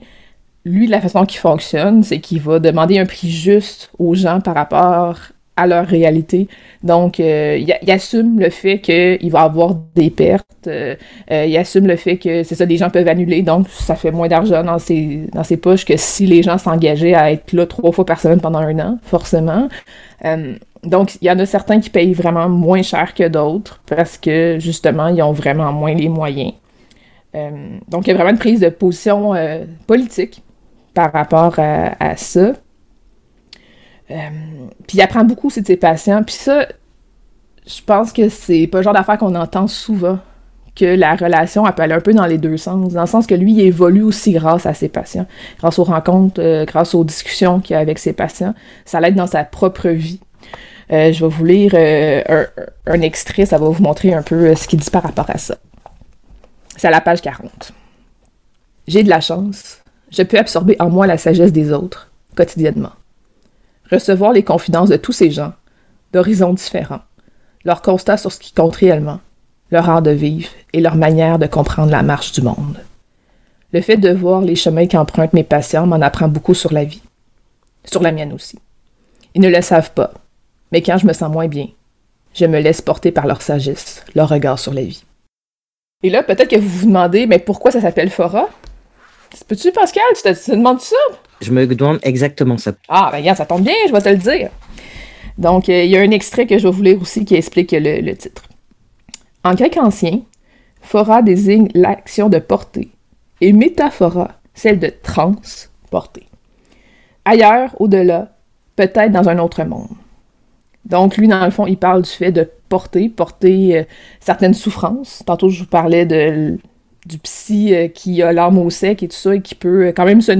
A: Lui, la façon qu'il fonctionne, c'est qu'il va demander un prix juste aux gens par rapport à leur réalité. Donc, euh, il, assume le fait qu'il va avoir des pertes. Euh, euh, il assume le fait que c'est ça, des gens peuvent annuler. Donc, ça fait moins d'argent dans ses, dans ses poches que si les gens s'engageaient à être là trois fois par semaine pendant un an, forcément. donc, il y en a certains qui payent vraiment moins cher que d'autres parce que, justement, ils ont vraiment moins les moyens. donc, il y a vraiment une prise de position politique par rapport à ça. Euh, puis il apprend beaucoup aussi de ses patients. Puis ça, je pense que c'est pas le genre d'affaire qu'on entend souvent, que la relation elle peut aller un peu dans les deux sens, dans le sens que lui, il évolue aussi grâce à ses patients, grâce aux rencontres, euh, grâce aux discussions qu'il a avec ses patients. Ça l'aide dans sa propre vie. Euh, je vais vous lire un, un, extrait, ça va vous montrer un peu ce qu'il dit par rapport à ça. C'est à la page 40. J'ai de la chance. Je peux absorber en moi la sagesse des autres, quotidiennement recevoir les confidences de tous ces gens, d'horizons différents, leurs constats sur ce qui compte réellement, leur art de vivre et leur manière de comprendre la marche du monde. Le fait de voir les chemins qu'empruntent mes patients m'en apprend beaucoup sur la vie, sur la mienne aussi. Ils ne le savent pas, mais quand je me sens moins bien, je me laisse porter par leur sagesse, leur regard sur la vie. Et là, peut-être que vous vous demandez, mais pourquoi ça s'appelle Fora? Peux-tu, Pascal? Tu te, tu te demandes ça?
C: Je me demande exactement ça.
A: Ah, ben regarde, ça tombe bien, je vais te le dire. Donc, euh, il y a un extrait que je vais vous lire aussi qui explique le, titre. En grec ancien, phora désigne l'action de porter et métaphora, celle de transporter. Ailleurs, au-delà, peut-être dans un autre monde. Donc, lui, dans le fond, il parle du fait de porter, porter euh, certaines souffrances. Tantôt, je vous parlais de du psy euh, qui a l'arme au sec et tout ça, et qui peut euh, quand même se.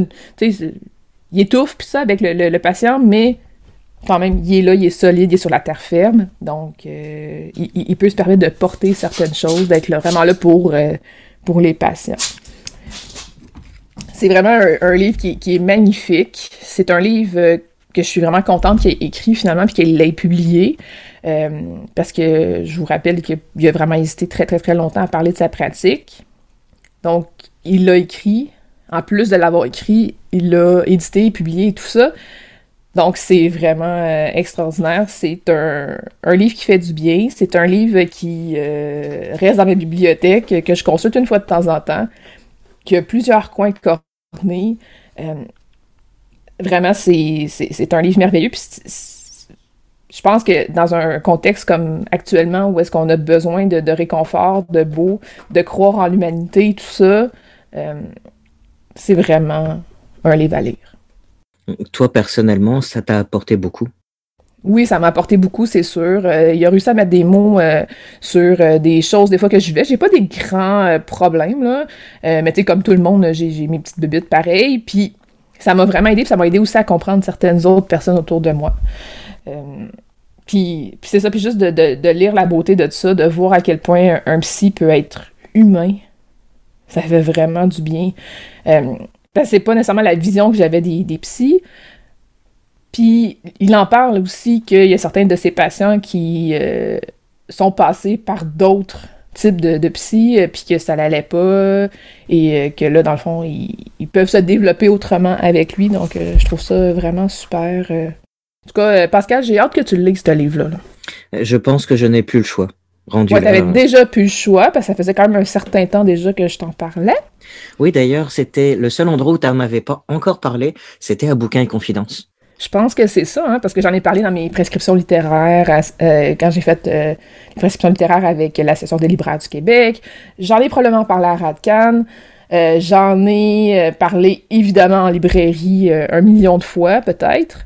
A: Il étouffe, puis ça, avec le, patient, mais quand même, il est là, il est solide, il est sur la terre ferme. Donc, euh, il, peut se permettre de porter certaines choses, d'être vraiment là pour, pour les patients. C'est vraiment un, livre qui, est magnifique. C'est un livre que je suis vraiment contente qu'il ait écrit finalement, puis qu'il l'ait publié. parce que je vous rappelle qu'il a vraiment hésité très, très, très longtemps à parler de sa pratique. Donc, il l'a écrit. En plus de l'avoir écrit, il l'a édité, publié et tout ça. Donc, c'est vraiment euh, extraordinaire. C'est un, un, livre qui fait du bien. C'est un livre qui euh, reste dans ma bibliothèque, que je consulte une fois de temps en temps, qui a plusieurs coins cornés. Euh, vraiment, c'est un livre merveilleux. Je pense que dans un contexte comme actuellement, où est-ce qu'on a besoin de, de, réconfort, de beau, de croire en l'humanité, tout ça, c'est vraiment un livre à lire.
C: Toi, personnellement, ça t'a apporté beaucoup?
A: Oui, ça m'a apporté beaucoup, c'est sûr. Euh, il a réussi à mettre des mots euh, sur euh, des choses des fois que je vivais. J'ai pas des grands problèmes, là. mais tu sais, comme tout le monde, j'ai mes petites bébites pareilles. Puis ça m'a vraiment aidé, puis ça m'a aidé aussi à comprendre certaines autres personnes autour de moi. Puis, c'est ça, puis juste de, de, lire la beauté de ça, de voir à quel point un, psy peut être humain, ça fait vraiment du bien. Ben, c'est pas nécessairement la vision que j'avais des, des psys. Puis il en parle aussi qu'il y a certains de ses patients qui euh, sont passés par d'autres types de, de psy, euh, puis que ça l'allait pas, et euh, que là, dans le fond, ils, peuvent se développer autrement avec lui. Donc, je trouve ça vraiment super. En tout cas, Pascal, j'ai hâte que tu lises ce livre-là.
C: Je pense que je n'ai plus le choix.
A: Rendu ouais, t'avais déjà plus le choix, parce que ça faisait quand même un certain temps déjà que je t'en parlais.
C: Oui, d'ailleurs, c'était le seul endroit où tu n'en avais pas encore parlé, c'était à Bouquin et Confidence.
A: Je pense que c'est ça, hein, parce que j'en ai parlé dans mes prescriptions littéraires, euh, quand j'ai fait euh, les prescriptions littéraires avec l'Association des libraires du Québec. J'en ai probablement parlé à Radcan. Euh, j'en ai parlé évidemment en librairie un million de fois, peut-être.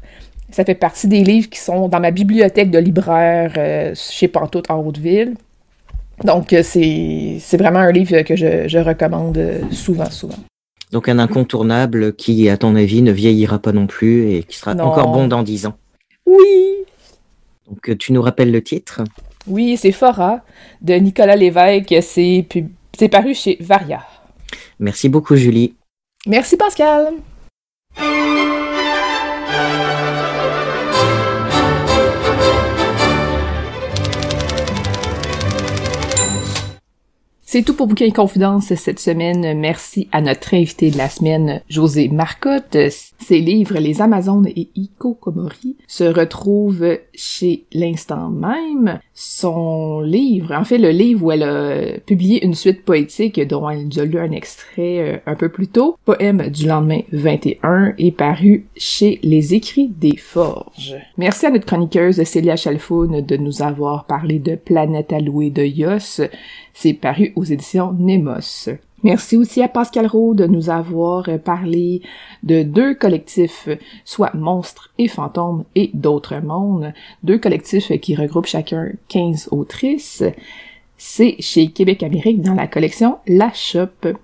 A: Ça fait partie des livres qui sont dans ma bibliothèque de libraire chez Pantoute en Haute-Ville. Donc, c'est vraiment un livre que je, je recommande souvent, souvent.
C: Donc un incontournable qui, à ton avis, ne vieillira pas non plus et qui sera encore bon dans dix ans.
A: Oui.
C: Donc euh, tu nous rappelles le titre?
A: Oui, c'est Fora de Nicolas Lévesque. C'est paru chez Varia.
C: Merci beaucoup, Julie.
A: Merci, Pascal. C'est tout pour Bouquin Confidence cette semaine. Merci à notre invité de la semaine, José Marcotte. Ses livres Les Amazones et Iko Komori se retrouvent chez l'instant même. Son livre, en fait le livre où elle a publié une suite poétique dont elle nous a lu un extrait euh, un peu plus tôt, Poème du lendemain 21, est paru chez Les Écrits des Forges. Merci à notre chroniqueuse Célia Chalfoun de nous avoir parlé de Planète allouée de Yos. C'est paru aux éditions Nemos. Merci aussi à Pascal Roux de nous avoir parlé de deux collectifs, soit Monstres et Fantômes et d'autres mondes, deux collectifs qui regroupent chacun 15 autrices. C'est chez Québec Amérique dans la collection La Shop.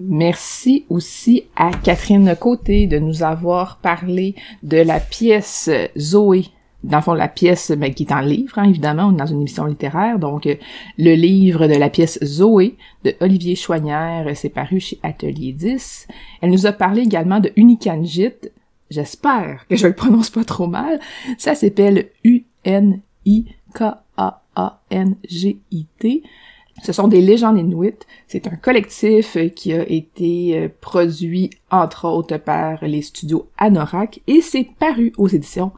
A: Merci aussi à Catherine Côté de nous avoir parlé de la pièce Zoé dans le fond, la pièce mais qui est en livre, hein, évidemment, on est dans une émission littéraire, donc euh, le livre de la pièce Zoé de Olivier Choignard, c'est paru chez Atelier 10. Elle nous a parlé également de Unikanjit, j'espère que je le prononce pas trop mal, ça s'appelle U-N-I-K-A-A-N-G-I-T. Ce sont des légendes inuites. C'est un collectif qui a été euh, produit, entre autres, par les studios Anorak et c'est paru aux éditions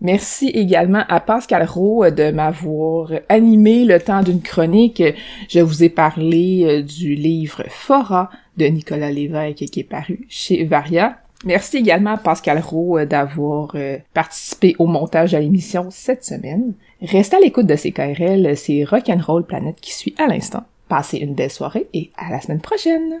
A: Merci également à Pascal Rowe de m'avoir animé le temps d'une chronique. Je vous ai parlé euh, du livre Fora de Nicolas Lévesque qui est paru chez Varia. Merci également à Pascal Rowe d'avoir euh, participé au montage de l'émission cette semaine. Restez à l'écoute de CKRL, c'est Rock'n'Roll Planète qui suit à l'instant. Passez une belle soirée et à la semaine prochaine!